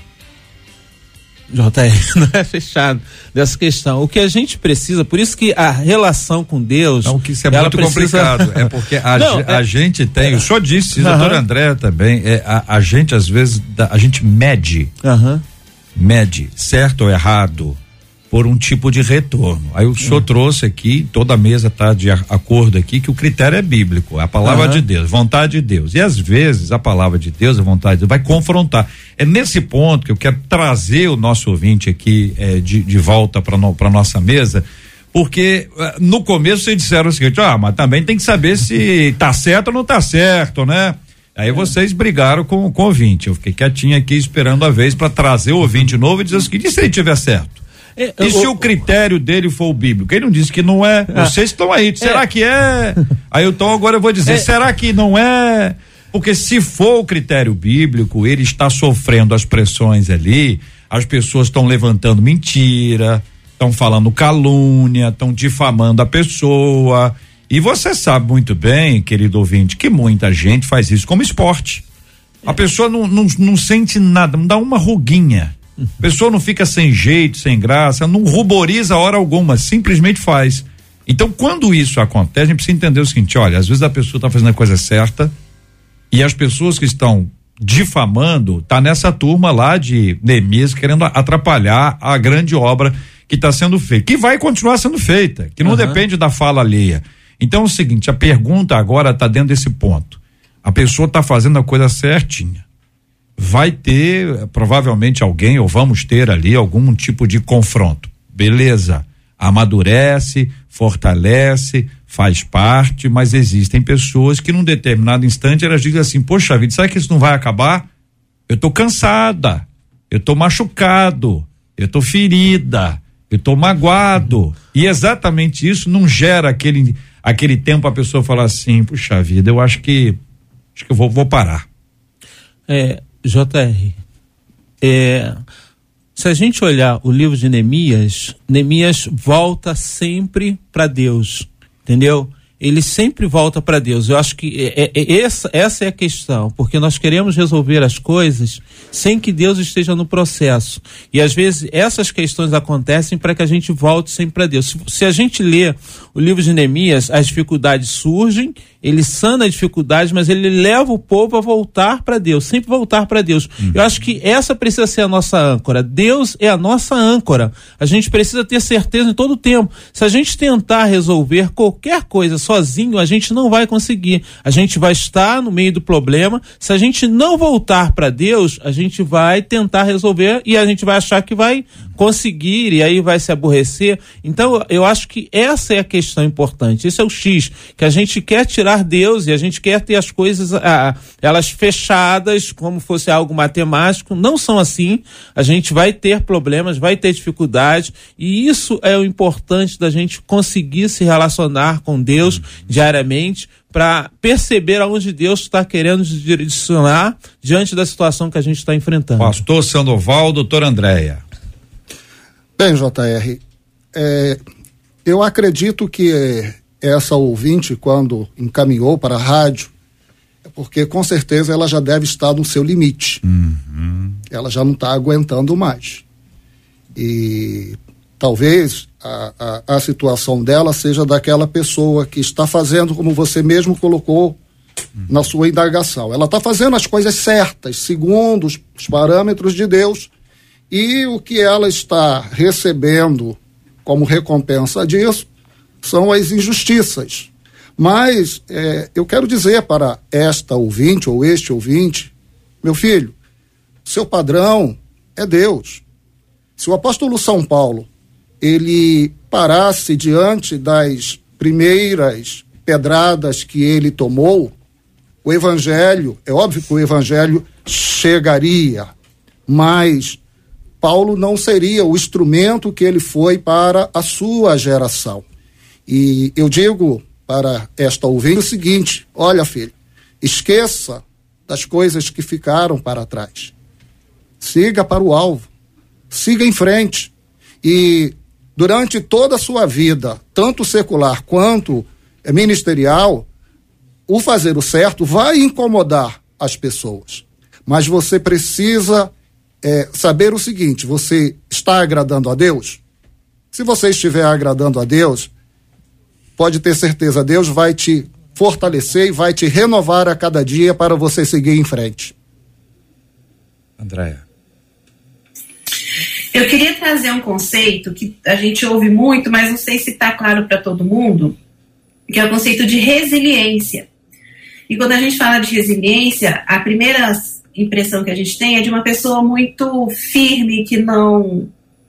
JR, não é fechado dessa questão. O que a gente precisa, por isso que a relação com Deus. Não, que isso é muito precisa- complicado. É porque a, Não, ge- é- a gente tem, o senhor disse, Aham. doutor André também, é, a, a gente às vezes, a gente mede, Aham. mede, certo ou errado, por um tipo de retorno. Aí o senhor Hum. trouxe aqui, toda a mesa está de acordo aqui, que o critério é bíblico, é a palavra de Deus, vontade de Deus. E às vezes a palavra de Deus, a vontade de Deus, vai confrontar. É nesse ponto que eu quero trazer o nosso ouvinte aqui eh, de, de volta para no, para nossa mesa, porque no começo vocês disseram o seguinte, ah, mas também tem que saber se tá certo ou não tá certo, né? Aí vocês brigaram com, com o ouvinte. Eu fiquei quietinho aqui esperando a vez para trazer o ouvinte novo e dizer o seguinte: e se ele tiver certo? É, E se o- o critério dele for o bíblico? Ele não disse que não é. Vocês estão aí. Será que é? Aí então agora eu vou dizer, É. será que não é? Porque se for o critério bíblico, ele está sofrendo as pressões ali, as pessoas estão levantando mentira, estão falando calúnia, estão difamando a pessoa. E você sabe muito bem, querido ouvinte, que muita gente faz isso como esporte. A pessoa não, não, não sente nada, não dá uma ruguinha. A pessoa não fica sem jeito, sem graça, não ruboriza hora alguma, simplesmente faz. Então, quando isso acontece, a gente precisa entender o seguinte: olha, às vezes a pessoa está fazendo a coisa certa e as pessoas que estão difamando tá nessa turma lá de Neemias querendo atrapalhar a grande obra que está sendo feita, que vai continuar sendo feita, que não Aham. depende da fala alheia. Então é o seguinte, a pergunta agora está dentro desse ponto. A pessoa está fazendo a coisa certinha. Vai ter provavelmente alguém ou vamos ter ali algum tipo de confronto. Beleza. Amadurece, fortalece, faz parte, mas existem pessoas que num determinado instante elas dizem assim: "Poxa vida, será que isso não vai acabar? Eu tô cansada. Eu tô machucado. Eu tô ferida. Eu tô magoado". E exatamente isso não gera aquele aquele tempo a pessoa falar assim: "Puxa vida, eu acho que acho que eu vou, vou parar". É, JR, é, se a gente olhar o livro de Neemias, Neemias volta sempre para Deus, entendeu? ele sempre volta para Deus. Eu acho que é, é, é, essa, essa é a questão, porque nós queremos resolver as coisas sem que Deus esteja no processo. E às vezes essas questões acontecem para que a gente volte sempre para Deus. Se, se, a gente lê o livro de Neemias, as dificuldades surgem, ele sana a dificuldade, mas ele leva o povo a voltar para Deus, sempre voltar para Deus. Uhum. Eu acho que essa precisa ser a nossa âncora. Deus é a nossa âncora. A gente precisa ter certeza em todo o tempo. Se a gente tentar resolver qualquer coisa sozinho, a gente não vai conseguir. A gente vai estar no meio do problema. Se a gente não voltar para Deus, a gente vai tentar resolver e a gente vai achar que vai conseguir e aí vai se aborrecer. Então, eu acho que essa é a questão importante. Esse é o X, que a gente quer tirar Deus e a gente quer ter as coisas, ah, elas fechadas, como fosse algo matemático. Não são assim. A gente vai ter problemas, vai ter dificuldades e isso é o importante da gente conseguir se relacionar com Deus diariamente para perceber aonde Deus está querendo nos direcionar diante da situação que a gente está enfrentando. Pastor Sandoval, doutor Andréia. Bem, JR, é, eu acredito que essa ouvinte, quando encaminhou para a rádio, é porque com certeza ela já deve estar no seu limite. Uhum. Ela já não está aguentando mais. E talvez a, a, a, situação dela seja daquela pessoa que está fazendo, como você mesmo colocou uhum. na sua indagação. Ela está fazendo as coisas certas, segundo os, os parâmetros de Deus e o que ela está recebendo como recompensa disso são as injustiças. Mas é, eu quero dizer para esta ouvinte ou este ouvinte, meu filho, seu padrão é Deus. Se o apóstolo São Paulo ele parasse diante das primeiras pedradas que ele tomou, o evangelho, é óbvio que o evangelho chegaria, mas Paulo não seria o instrumento que ele foi para a sua geração. E eu digo para esta ouvinte o seguinte: olha, filho, esqueça das coisas que ficaram para trás. Siga para o alvo. Siga em frente. E durante toda a sua vida, tanto secular quanto ministerial, o fazer o certo vai incomodar as pessoas. Mas você precisa é, saber o seguinte: você está agradando a Deus? Se você estiver agradando a Deus, pode ter certeza, Deus vai te fortalecer e vai te renovar a cada dia para você seguir em frente. Andréia. Eu queria trazer um conceito que a gente ouve muito, mas não sei se está claro para todo mundo, que é o conceito de resiliência. E quando a gente fala de resiliência, a primeira impressão que a gente tem é de uma pessoa muito firme, que não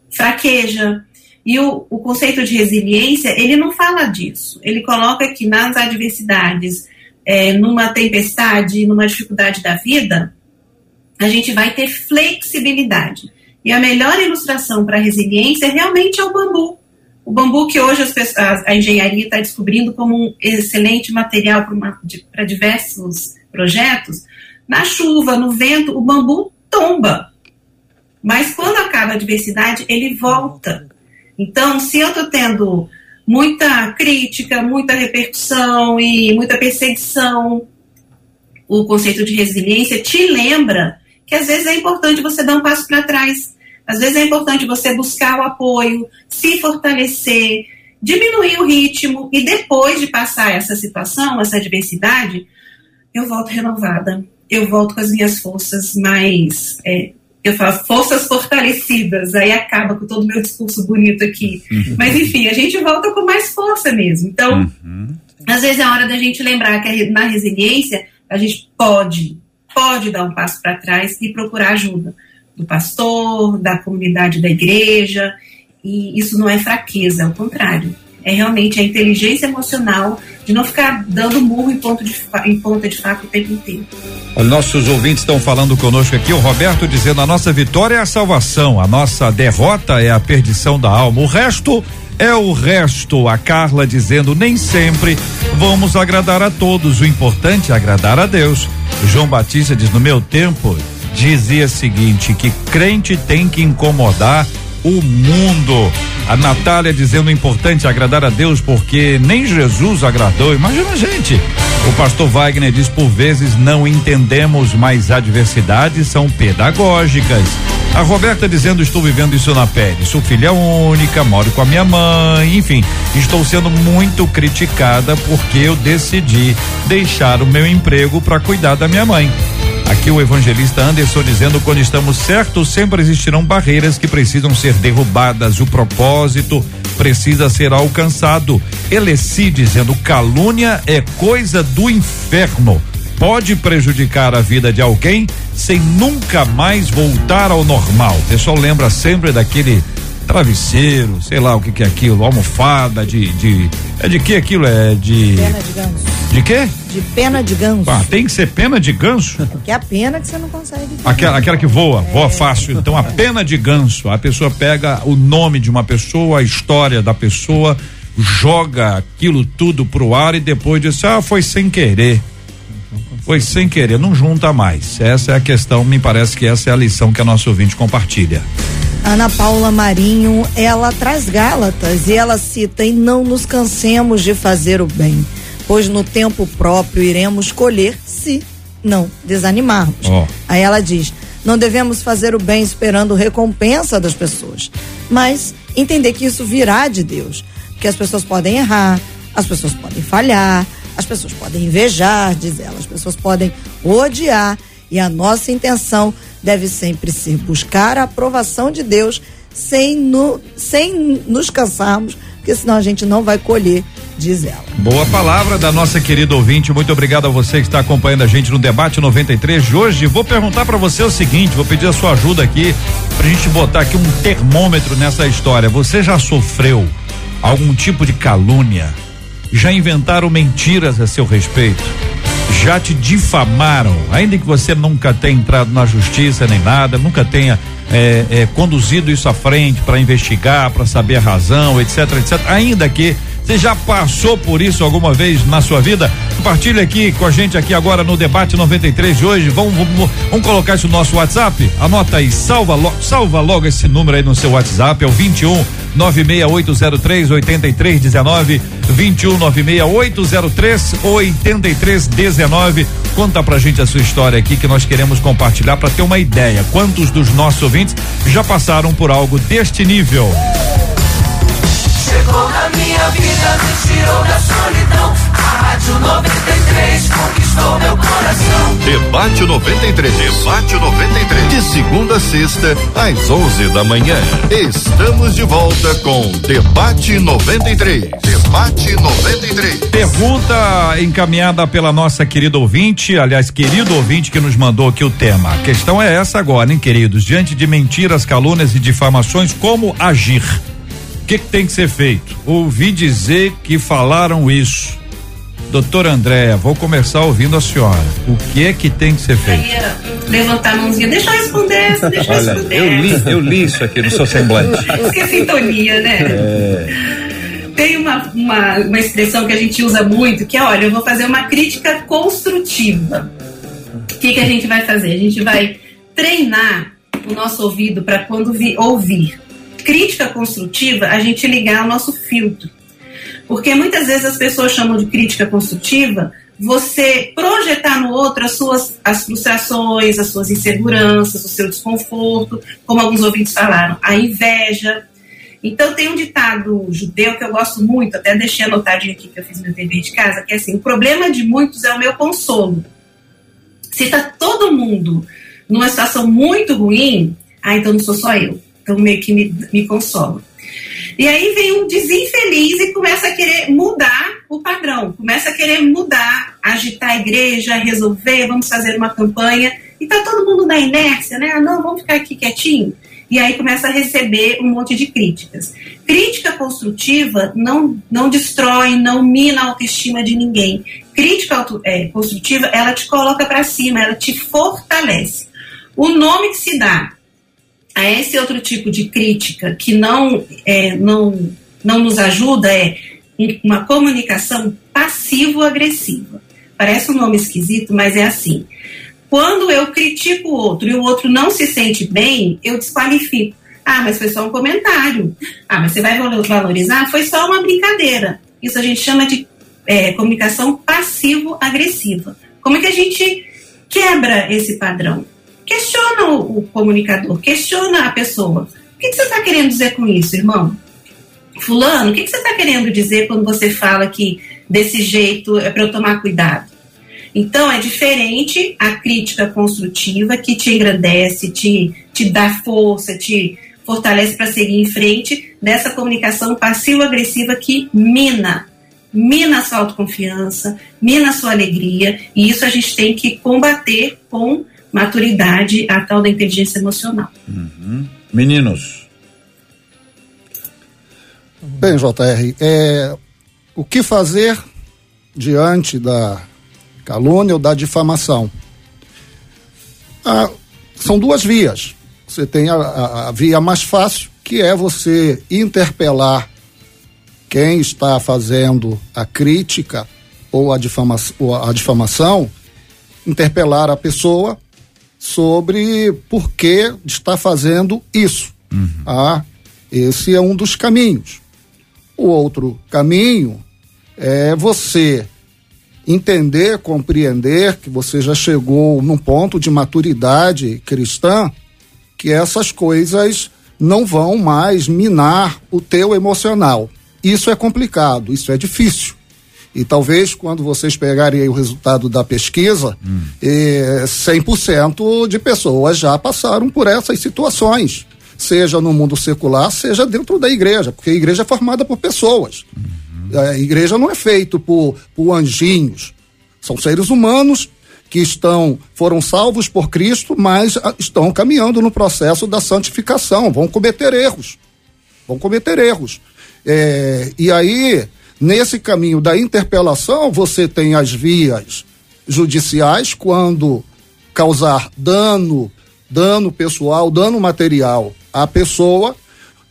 fraqueja. E o, o conceito de resiliência, ele não fala disso. Ele coloca que nas adversidades, é, numa tempestade, numa dificuldade da vida, a gente vai ter flexibilidade. E a melhor ilustração para a resiliência realmente é o bambu. O bambu que hoje as, a, a engenharia está descobrindo como um excelente material para diversos projetos, na chuva, no vento, o bambu tomba. Mas quando acaba a diversidade, ele volta. Então, se eu estou tendo muita crítica, muita repercussão e muita perseguição, o conceito de resiliência te lembra que às vezes é importante você dar um passo para trás. Às vezes é importante você buscar o apoio, se fortalecer, diminuir o ritmo e depois de passar essa situação, essa adversidade, eu volto renovada eu volto com as minhas forças mais. É, eu falo forças fortalecidas, aí acaba com todo o meu discurso bonito aqui. Uhum. Mas enfim, a gente volta com mais força mesmo. Então, uhum. às vezes é hora da gente lembrar que na resiliência a gente pode, pode dar um passo para trás e procurar ajuda do pastor, da comunidade da igreja. E isso não é fraqueza, ao contrário é realmente a inteligência emocional de não ficar dando murro em, ponto de, em ponta de faca o tempo inteiro. Nossos ouvintes estão falando conosco aqui, o Roberto dizendo a nossa vitória é a salvação, a nossa derrota é a perdição da alma. O resto é o resto. A Carla dizendo nem sempre vamos agradar a todos, o importante é agradar a Deus. O João Batista diz no meu tempo dizia o seguinte que crente tem que incomodar o mundo. A Natália dizendo importante agradar a Deus porque nem Jesus agradou. Imagina a gente. O pastor Wagner diz por vezes não entendemos, mas adversidades são pedagógicas. A Roberta dizendo estou vivendo isso na pele. Sou filha única, moro com a minha mãe, enfim, estou sendo muito criticada porque eu decidi deixar o meu emprego para cuidar da minha mãe. Aqui o evangelista Anderson dizendo quando estamos certos, sempre existirão barreiras que precisam ser derrubadas. O propósito precisa ser alcançado. Eleci dizendo calúnia é coisa do inferno. Pode prejudicar a vida de alguém sem nunca mais voltar ao normal. O pessoal lembra sempre daquele travesseiro, sei lá o que que é aquilo, almofada de, de é de que aquilo é de Pena de ganso. de quê? De pena de ganso. Ah, tem que ser pena de ganso. Que é a pena que você não consegue. Aquela, aquela que voa, voa fácil. Então, a pena de ganso, a pessoa pega o nome de uma pessoa, a história da pessoa, joga aquilo tudo pro ar e depois diz: ah, foi sem querer. Foi sem querer, não junta mais. Essa é a questão, me parece que essa é a lição que a nossa ouvinte compartilha. Ana Paula Marinho, ela traz Gálatas e ela cita: E não nos cansemos de fazer o bem, pois no tempo próprio iremos colher se não desanimarmos. Ó. Aí ela diz: Não devemos fazer o bem esperando recompensa das pessoas, mas entender que isso virá de Deus. Porque as pessoas podem errar, as pessoas podem falhar, as pessoas podem invejar, diz ela, as pessoas podem odiar. E a nossa intenção deve sempre ser buscar a aprovação de Deus sem, no, sem nos cansarmos, porque senão a gente não vai colher, diz ela. Boa palavra da nossa querida ouvinte. Muito obrigado a você que está acompanhando a gente no debate 93 de hoje. Vou perguntar para você o seguinte, vou pedir a sua ajuda aqui pra gente botar aqui um termômetro nessa história. Você já sofreu algum tipo de calúnia? Já inventaram mentiras a seu respeito? Já te difamaram, ainda que você nunca tenha entrado na justiça nem nada, nunca tenha eh, eh, conduzido isso à frente para investigar, para saber a razão, etc, etc. Ainda que você já passou por isso alguma vez na sua vida? Compartilha aqui com a gente aqui agora no debate 93 de hoje. Vamos, vamos, vamos colocar isso no nosso WhatsApp? Anota aí, salva, lo, salva logo esse número aí no seu WhatsApp, é o 21 96803 8319 21 96803 8319. Conta pra gente a sua história aqui que nós queremos compartilhar para ter uma ideia. Quantos dos nossos ouvintes já passaram por algo deste nível? Chegou na minha vida, me tirou da solidão. A Rádio 93 conquistou meu coração. Debate 93. Debate 93. De segunda a sexta, às 11 da manhã. Estamos de volta com Debate 93. Debate 93. Pergunta encaminhada pela nossa querida ouvinte, aliás, querido ouvinte que nos mandou aqui o tema. A questão é essa agora, hein, queridos? Diante de mentiras, calúnias e difamações, como agir? O que, que tem que ser feito? Ouvi dizer que falaram isso. Doutora Andréa, vou começar ouvindo a senhora. O que é que tem que ser feito? Levantar a mãozinha, deixa eu responder essa, deixa eu responder essa. eu li isso aqui no seu semblante. Que é sintonia, né? Tem uma, uma, uma expressão que a gente usa muito, que é, olha, eu vou fazer uma crítica construtiva. O que, que a gente vai fazer? A gente vai treinar o nosso ouvido para quando vi- ouvir. Crítica construtiva, a gente ligar o nosso filtro. Porque muitas vezes as pessoas chamam de crítica construtiva você projetar no outro as suas as frustrações, as suas inseguranças, o seu desconforto, como alguns ouvintes falaram, a inveja. Então tem um ditado judeu que eu gosto muito, até deixei anotadinho aqui que eu fiz meu dever de casa, que é assim, o problema de muitos é o meu consolo. Se está todo mundo numa situação muito ruim, ah, então não sou só eu. Então meio que me, me consolo. E aí vem um desinfeliz e começa a querer mudar o padrão, começa a querer mudar, agitar a igreja, resolver, vamos fazer uma campanha. E tá todo mundo na inércia, né? Ah, não, vamos ficar aqui quietinho. E aí começa a receber um monte de críticas. Crítica construtiva não, não destrói, não mina a autoestima de ninguém. Crítica é, construtiva, ela te coloca para cima, ela te fortalece. O nome que se dá a esse outro tipo de crítica que não, é, não, não nos ajuda é uma comunicação passivo-agressiva. Parece um nome esquisito, mas é assim. Quando eu critico o outro e o outro não se sente bem, eu desqualifico. Ah, mas foi só um comentário. Ah, mas você vai valorizar? Foi só uma brincadeira. Isso a gente chama de é, comunicação passivo-agressiva. Como é que a gente quebra esse padrão? Questiona o, o comunicador, questiona a pessoa. O que, que você está querendo dizer com isso, irmão? Fulano, o que, que você está querendo dizer quando você fala que desse jeito é para eu tomar cuidado? Então, é diferente a crítica construtiva que te engrandece, te, te dá força, te fortalece para seguir em frente, dessa comunicação passivo-agressiva que mina, mina a sua autoconfiança, mina a sua alegria, e isso a gente tem que combater com maturidade a tal da inteligência emocional. Uhum. Meninos. Bem, JR, é, o que fazer diante da calúnia ou da difamação? Ah, são duas vias. Você tem a, a, a via mais fácil, que é você interpelar quem está fazendo a crítica ou a, difama, ou a difamação, interpelar a pessoa sobre por que está fazendo isso. Uhum. Ah, esse é um dos caminhos. O outro caminho é você entender, compreender que você já chegou num ponto de maturidade cristã que essas coisas não vão mais minar o teu emocional. Isso é complicado, isso é difícil. E talvez quando vocês pegarem o resultado da pesquisa, hum. eh, 100% de pessoas já passaram por essas situações, seja no mundo secular, seja dentro da igreja, porque a igreja é formada por pessoas. Uhum. A igreja não é feita por, por anjinhos, são seres humanos que estão foram salvos por Cristo, mas ah, estão caminhando no processo da santificação, vão cometer erros, vão cometer erros. É, e aí Nesse caminho da interpelação, você tem as vias judiciais quando causar dano, dano pessoal, dano material à pessoa,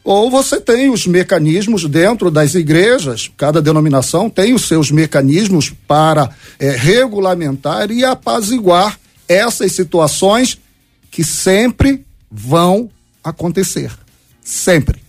ou você tem os mecanismos dentro das igrejas, cada denominação tem os seus mecanismos para é, regulamentar e apaziguar essas situações que sempre vão acontecer. Sempre.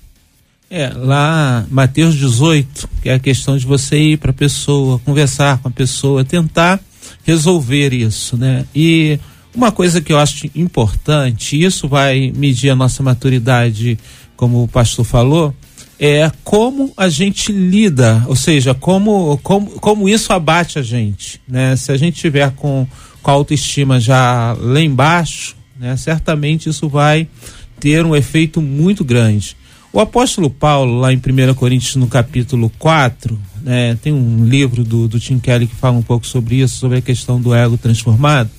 É, lá, Mateus 18, que é a questão de você ir para a pessoa, conversar com a pessoa, tentar resolver isso, né? E uma coisa que eu acho importante, isso vai medir a nossa maturidade, como o pastor falou, é como a gente lida, ou seja, como, como, como isso abate a gente, né? Se a gente tiver com, com a autoestima já lá embaixo, né? Certamente isso vai ter um efeito muito grande. O apóstolo Paulo, lá em 1 Coríntios, no capítulo 4, né, tem um livro do, do Tim Kelly que fala um pouco sobre isso, sobre a questão do ego transformado.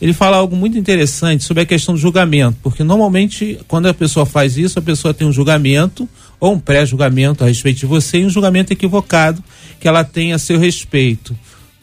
Ele fala algo muito interessante sobre a questão do julgamento, porque normalmente, quando a pessoa faz isso, a pessoa tem um julgamento ou um pré-julgamento a respeito de você e um julgamento equivocado que ela tem a seu respeito.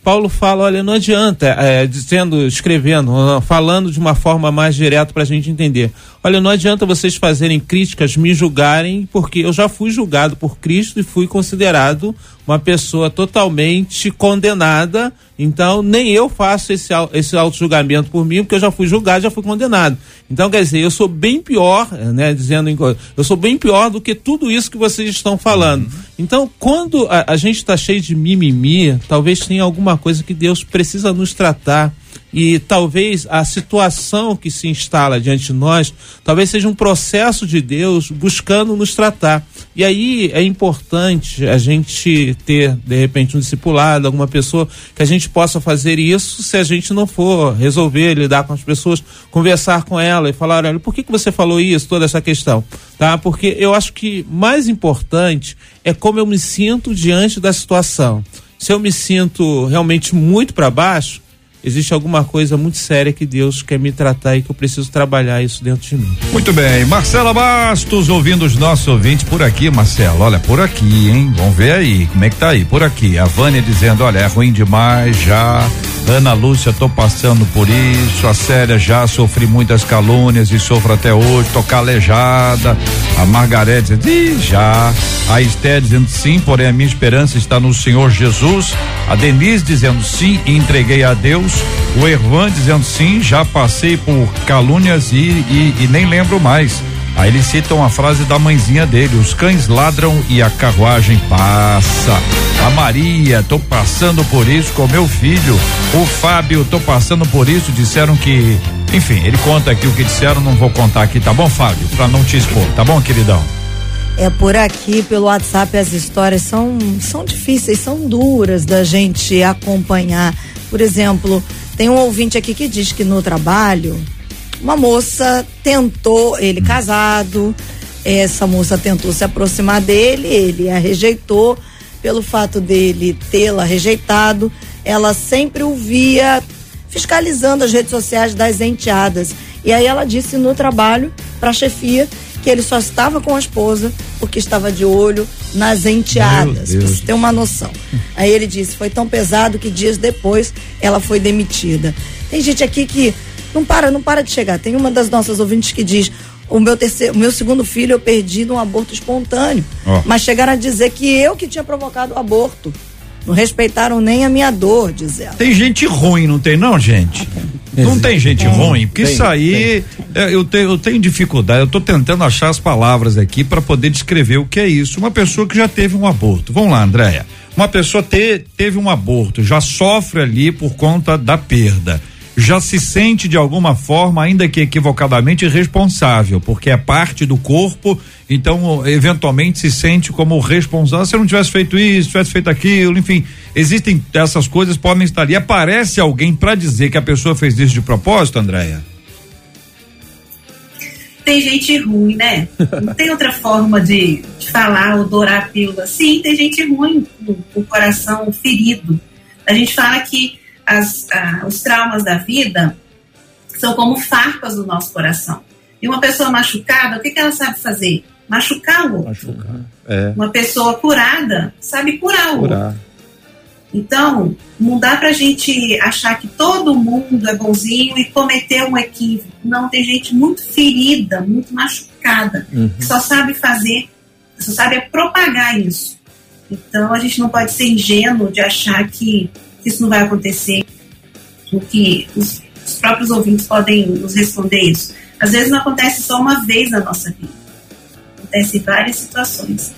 Paulo fala, olha, não adianta, é, dizendo, escrevendo, falando de uma forma mais direta para a gente entender. Olha, não adianta vocês fazerem críticas, me julgarem, porque eu já fui julgado por Cristo e fui considerado uma pessoa totalmente condenada. Então, nem eu faço esse, esse auto-julgamento por mim, porque eu já fui julgado, já fui condenado. Então, quer dizer, eu sou bem pior, né, dizendo, eu sou bem pior do que tudo isso que vocês estão falando. Uhum. Então, quando a, a gente está cheio de mimimi, talvez tenha alguma coisa que Deus precisa nos tratar e talvez a situação que se instala diante de nós, talvez seja um processo de Deus buscando nos tratar. E aí é importante a gente ter, de repente, um discipulado, alguma pessoa que a gente possa fazer isso se a gente não for resolver, lidar com as pessoas, conversar com ela e falar, olha, por que, que você falou isso, toda essa questão? Tá? Porque eu acho que mais importante é como eu me sinto diante da situação. Se eu me sinto realmente muito para baixo, existe alguma coisa muito séria que Deus quer me tratar e que eu preciso trabalhar isso dentro de mim. Muito bem, Marcela Bastos, ouvindo os nossos ouvintes por aqui, Marcelo, olha, por aqui, hein? Vamos ver aí, como é que tá aí? Por aqui, a Vânia dizendo, olha, é ruim demais já, Ana Lúcia, tô passando por isso, a Célia já sofri muitas calúnias e sofro até hoje, tô calejada, a Margarete dizendo, já, a Esté dizendo sim, porém a minha esperança está no Senhor Jesus, a Denise dizendo sim, entreguei a Deus, o Ervan dizendo sim, já passei por calúnias e, e, e nem lembro mais. Aí eles citam a frase da mãezinha dele: os cães ladram e a carruagem passa. A Maria, tô passando por isso com meu filho. O Fábio, tô passando por isso. Disseram que. Enfim, ele conta aqui o que disseram, não vou contar aqui, tá bom, Fábio? Pra não te expor, tá bom, queridão? É por aqui, pelo WhatsApp, as histórias são, são difíceis, são duras da gente acompanhar. Por exemplo, tem um ouvinte aqui que diz que no trabalho, uma moça tentou, ele casado, essa moça tentou se aproximar dele, ele a rejeitou. Pelo fato dele tê-la rejeitado, ela sempre o via fiscalizando as redes sociais das enteadas. E aí ela disse no trabalho para a chefia que ele só estava com a esposa porque estava de olho nas enteadas, pra você ter uma noção. Aí ele disse, foi tão pesado que dias depois ela foi demitida. Tem gente aqui que não para, não para de chegar. Tem uma das nossas ouvintes que diz, o meu terceiro, o meu segundo filho eu perdi num aborto espontâneo, Ó. mas chegaram a dizer que eu que tinha provocado o aborto. Não respeitaram nem a minha dor, diz ela. Tem gente ruim, não tem não, gente? Não tem gente ruim, porque Tem, isso aí é, eu, tenho, eu tenho dificuldade, eu tô tentando achar as palavras aqui para poder descrever o que é isso. Uma pessoa que já teve um aborto. Vamos lá, Andréia. Uma pessoa te, teve um aborto, já sofre ali por conta da perda. Já se sente de alguma forma, ainda que equivocadamente, responsável, porque é parte do corpo, então eventualmente se sente como responsável. Se eu não tivesse feito isso, tivesse feito aquilo, enfim, existem essas coisas, podem estar ali. Aparece alguém para dizer que a pessoa fez isso de propósito, Andréia? Tem gente ruim, né? Não tem outra forma de, de falar ou dourar a pílula. Sim, tem gente ruim, o coração ferido. A gente fala que as, ah, os traumas da vida são como farpas do nosso coração. E uma pessoa machucada, o que, que ela sabe fazer? Machucar o outro. Machucar. É. Uma pessoa curada sabe curar o outro. Curar. Então, não dá pra gente achar que todo mundo é bonzinho e cometer um equívoco. Não, tem gente muito ferida, muito machucada, que só sabe fazer, só sabe propagar isso. Então, a gente não pode ser ingênuo de achar que isso não vai acontecer, o que os, os próprios ouvintes podem nos responder isso. Às vezes não acontece só uma vez na nossa vida. Acontece em várias situações.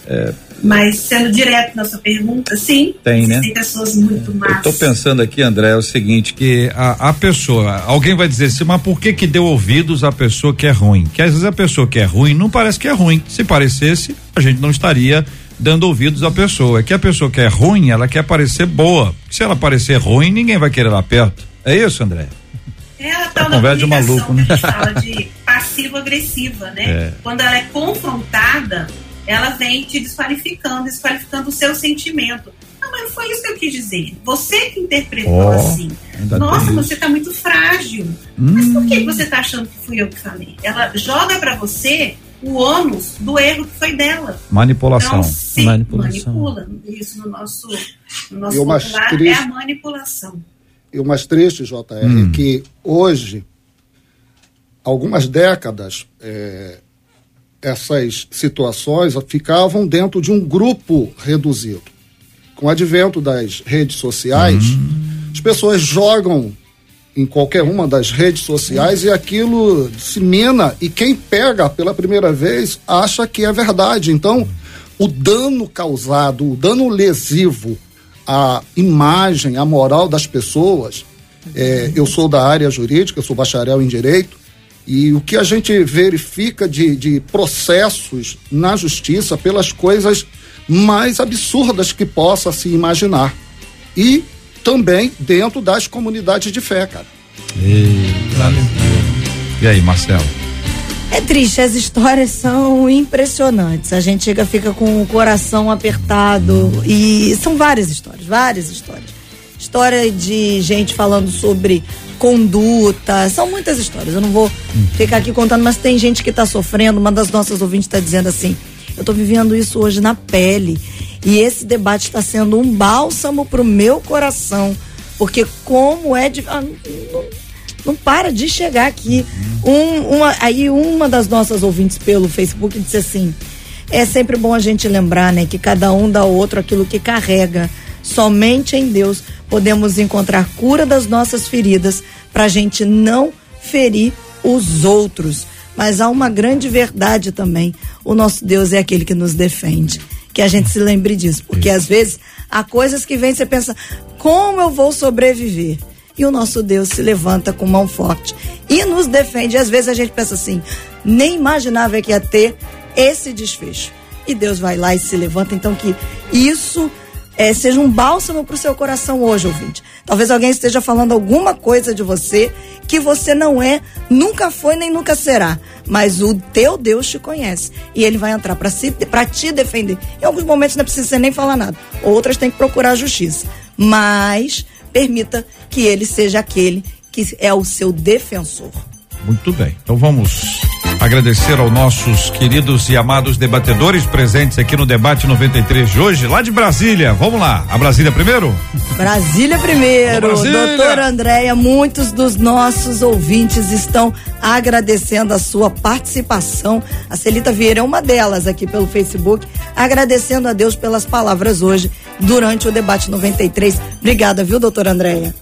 Mas, sendo direto na sua pergunta, sim, Tem, né? tem pessoas muito Eu más. tô pensando aqui, André, é o seguinte, que a, a pessoa, alguém vai dizer assim, mas por que que deu ouvidos à pessoa que é ruim? Que às vezes a pessoa que é ruim não parece que é ruim. Se parecesse, a gente não estaria dando ouvidos à pessoa. É que a pessoa que é ruim, ela quer parecer boa. Se ela parecer ruim, ninguém vai querer lá perto. É isso, André? É a tal É da conversa de maluco, né? que a gente fala de passivo-agressiva, né? É. Quando ela é confrontada, ela vem te desqualificando, desqualificando o seu sentimento. Não, mas não foi isso que eu quis dizer. Você que interpretou Ó, assim. Nossa, você tá muito frágil. Mas por que que você tá achando que fui eu que falei? Ela joga pra você o ônus do erro que foi dela. Manipulação. Então, se Manipulação. manipula. Isso no nosso, no nosso popular é a manipulação. E o mais triste, JR, Hum. é que hoje, algumas décadas, é, essas situações ficavam dentro de um grupo reduzido. Com o advento das redes sociais, as pessoas jogam em qualquer uma das redes sociais e aquilo dissemina e quem pega pela primeira vez acha que é verdade. Então, o dano causado, o dano lesivo à imagem, à moral das pessoas, é, eu sou da área jurídica, sou bacharel em direito, e o que a gente verifica de, de processos na justiça pelas coisas mais absurdas que possa se imaginar. E também dentro das comunidades de fé, cara. E aí, Marcelo? É triste, as histórias são impressionantes. A gente chega, fica com o coração apertado e são várias histórias, várias histórias. História de gente falando sobre conduta, são muitas histórias. Eu não vou ficar aqui contando, mas tem gente que está sofrendo. Uma das nossas ouvintes está dizendo assim: eu estou vivendo isso hoje na pele e esse debate está sendo um bálsamo para o meu coração, porque como é de ah, não- não para de chegar aqui. Um, uma, aí uma das nossas ouvintes pelo Facebook disse assim: é sempre bom a gente lembrar, né, que cada um dá ao outro aquilo que carrega. Somente em Deus podemos encontrar cura das nossas feridas para a gente não ferir os outros. Mas há uma grande verdade também. O nosso Deus é aquele que nos defende. Que a gente se lembre disso. Porque às vezes há coisas que vêm e você pensa, como eu vou sobreviver? E o nosso Deus se levanta com mão forte e nos defende. E às vezes a gente pensa assim, nem imaginava que ia ter esse desfecho. E Deus vai lá e se levanta. Então que isso é, seja um bálsamo para o seu coração hoje, ouvinte. Talvez alguém esteja falando alguma coisa de você que você não é, nunca foi nem nunca será. Mas o teu Deus te conhece e ele vai entrar para si, te defender. Em alguns momentos não precisa você nem falar nada. Outras tem que procurar justiça. Mas permita que ele seja aquele que é o seu defensor. Muito bem. Então vamos agradecer aos nossos queridos e amados debatedores presentes aqui no debate 93 de hoje, lá de Brasília. Vamos lá. A Brasília primeiro? Brasília primeiro. Brasília. Doutora Andréia, muitos dos nossos ouvintes estão agradecendo a sua participação. A Celita Vieira é uma delas aqui pelo Facebook, agradecendo a Deus pelas palavras hoje durante o debate 93. Obrigada, viu, doutora Andréia?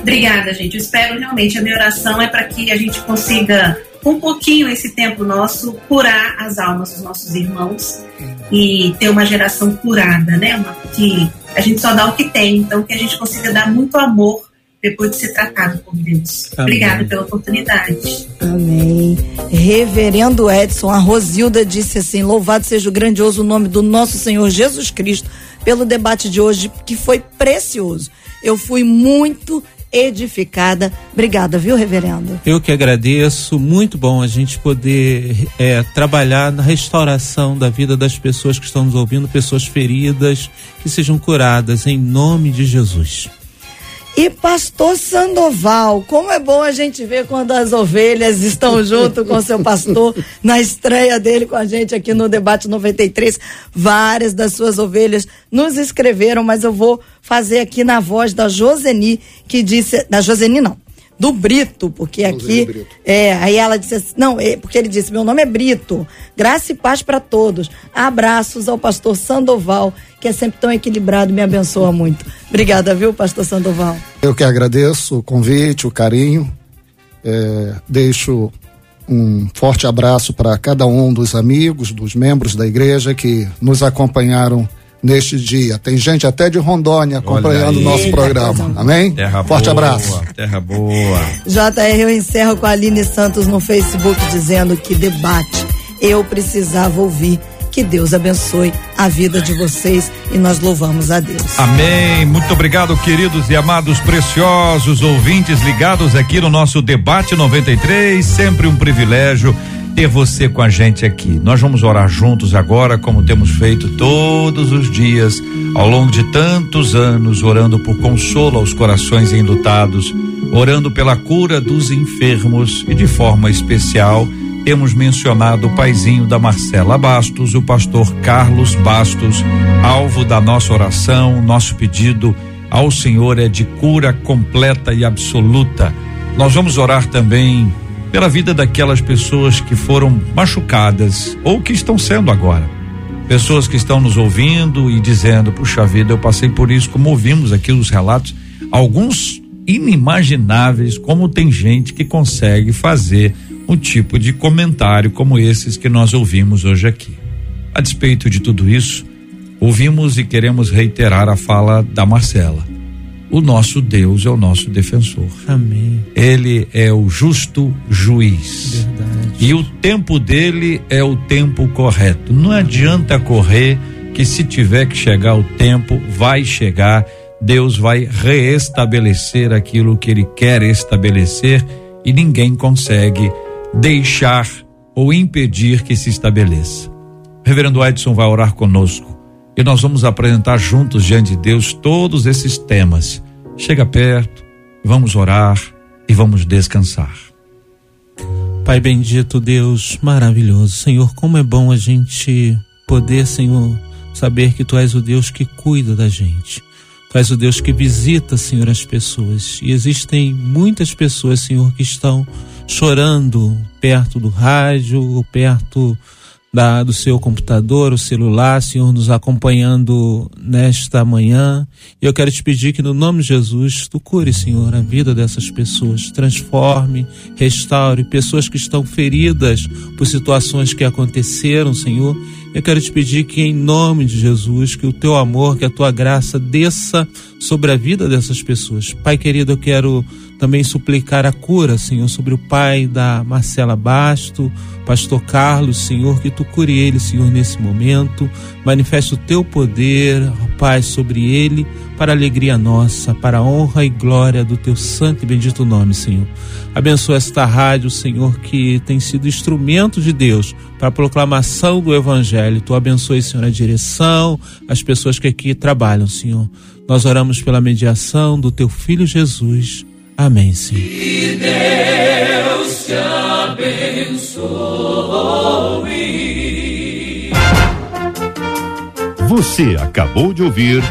Obrigada, gente. Eu espero realmente, a minha oração é para que a gente consiga, um pouquinho esse tempo nosso, curar as almas dos nossos irmãos e ter uma geração curada, né? Uma, que a gente só dá o que tem, então que a gente consiga dar muito amor depois de ser tratado por Deus. Amém. Obrigada pela oportunidade. Amém. Reverendo Edson, a Rosilda disse assim: Louvado seja o grandioso nome do nosso Senhor Jesus Cristo pelo debate de hoje, que foi precioso. Eu fui muito edificada. Obrigada, viu, reverendo? Eu que agradeço, muito bom a gente poder é, trabalhar na restauração da vida das pessoas que estão nos ouvindo, pessoas feridas, que sejam curadas em nome de Jesus. E pastor Sandoval, como é bom a gente ver quando as ovelhas estão junto com seu pastor na estreia dele com a gente aqui no debate 93. Várias das suas ovelhas nos escreveram, mas eu vou fazer aqui na voz da Joseni, que disse, da Joseni não, do Brito, porque Joseni aqui é, aí ela disse assim, não, é, porque ele disse, meu nome é Brito, graça e paz para todos. Abraços ao pastor Sandoval, que é sempre tão equilibrado, me abençoa muito. Obrigada, viu, pastor Sandoval? Eu que agradeço o convite, o carinho. É, deixo um forte abraço para cada um dos amigos, dos membros da igreja que nos acompanharam neste dia. Tem gente até de Rondônia acompanhando o nosso programa. Amém? Terra forte boa, abraço. Terra boa. JR, eu encerro com a Aline Santos no Facebook dizendo que debate eu precisava ouvir. Que Deus abençoe a vida de vocês e nós louvamos a Deus. Amém. Muito obrigado, queridos e amados preciosos ouvintes ligados aqui no nosso debate 93. Sempre um privilégio ter você com a gente aqui. Nós vamos orar juntos agora, como temos feito todos os dias, ao longo de tantos anos, orando por consolo aos corações enlutados, orando pela cura dos enfermos e de forma especial temos mencionado o paizinho da Marcela Bastos, o pastor Carlos Bastos, alvo da nossa oração, nosso pedido ao Senhor é de cura completa e absoluta. Nós vamos orar também pela vida daquelas pessoas que foram machucadas ou que estão sendo agora. Pessoas que estão nos ouvindo e dizendo: puxa vida, eu passei por isso, como ouvimos aqui os relatos, alguns inimagináveis, como tem gente que consegue fazer um tipo de comentário como esses que nós ouvimos hoje aqui. A despeito de tudo isso, ouvimos e queremos reiterar a fala da Marcela. O nosso Deus é o nosso defensor. Amém. Ele é o justo juiz. Verdade. E o tempo dele é o tempo correto. Não adianta correr, que se tiver que chegar o tempo, vai chegar. Deus vai reestabelecer aquilo que ele quer estabelecer e ninguém consegue deixar ou impedir que se estabeleça. Reverendo Edson vai orar conosco e nós vamos apresentar juntos diante de Deus todos esses temas. Chega perto, vamos orar e vamos descansar. Pai bendito, Deus maravilhoso. Senhor, como é bom a gente poder, Senhor, saber que Tu és o Deus que cuida da gente. Tu és o Deus que visita, Senhor, as pessoas. E existem muitas pessoas, Senhor, que estão chorando perto do rádio perto da, do seu computador, o celular, Senhor, nos acompanhando nesta manhã. E eu quero te pedir que, no nome de Jesus, tu cure, Senhor, a vida dessas pessoas. Transforme, restaure pessoas que estão feridas por situações que aconteceram, Senhor. Eu quero te pedir que, em nome de Jesus, que o teu amor, que a tua graça desça sobre a vida dessas pessoas. Pai querido, eu quero também suplicar a cura, Senhor, sobre o pai da Marcela Basto, pastor Carlos, Senhor, que tu cure ele, Senhor, nesse momento. Manifeste o teu poder, Pai, sobre ele, para a alegria nossa, para a honra e glória do teu santo e bendito nome, Senhor. Abençoa esta rádio, Senhor, que tem sido instrumento de Deus para a proclamação do Evangelho. Tu abençoe, Senhor, a direção, as pessoas que aqui trabalham, Senhor. Nós oramos pela mediação do teu filho Jesus. Amém, Senhor. Que Deus te abençoe. Você acabou de ouvir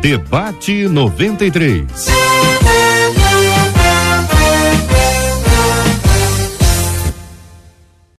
Debate 93.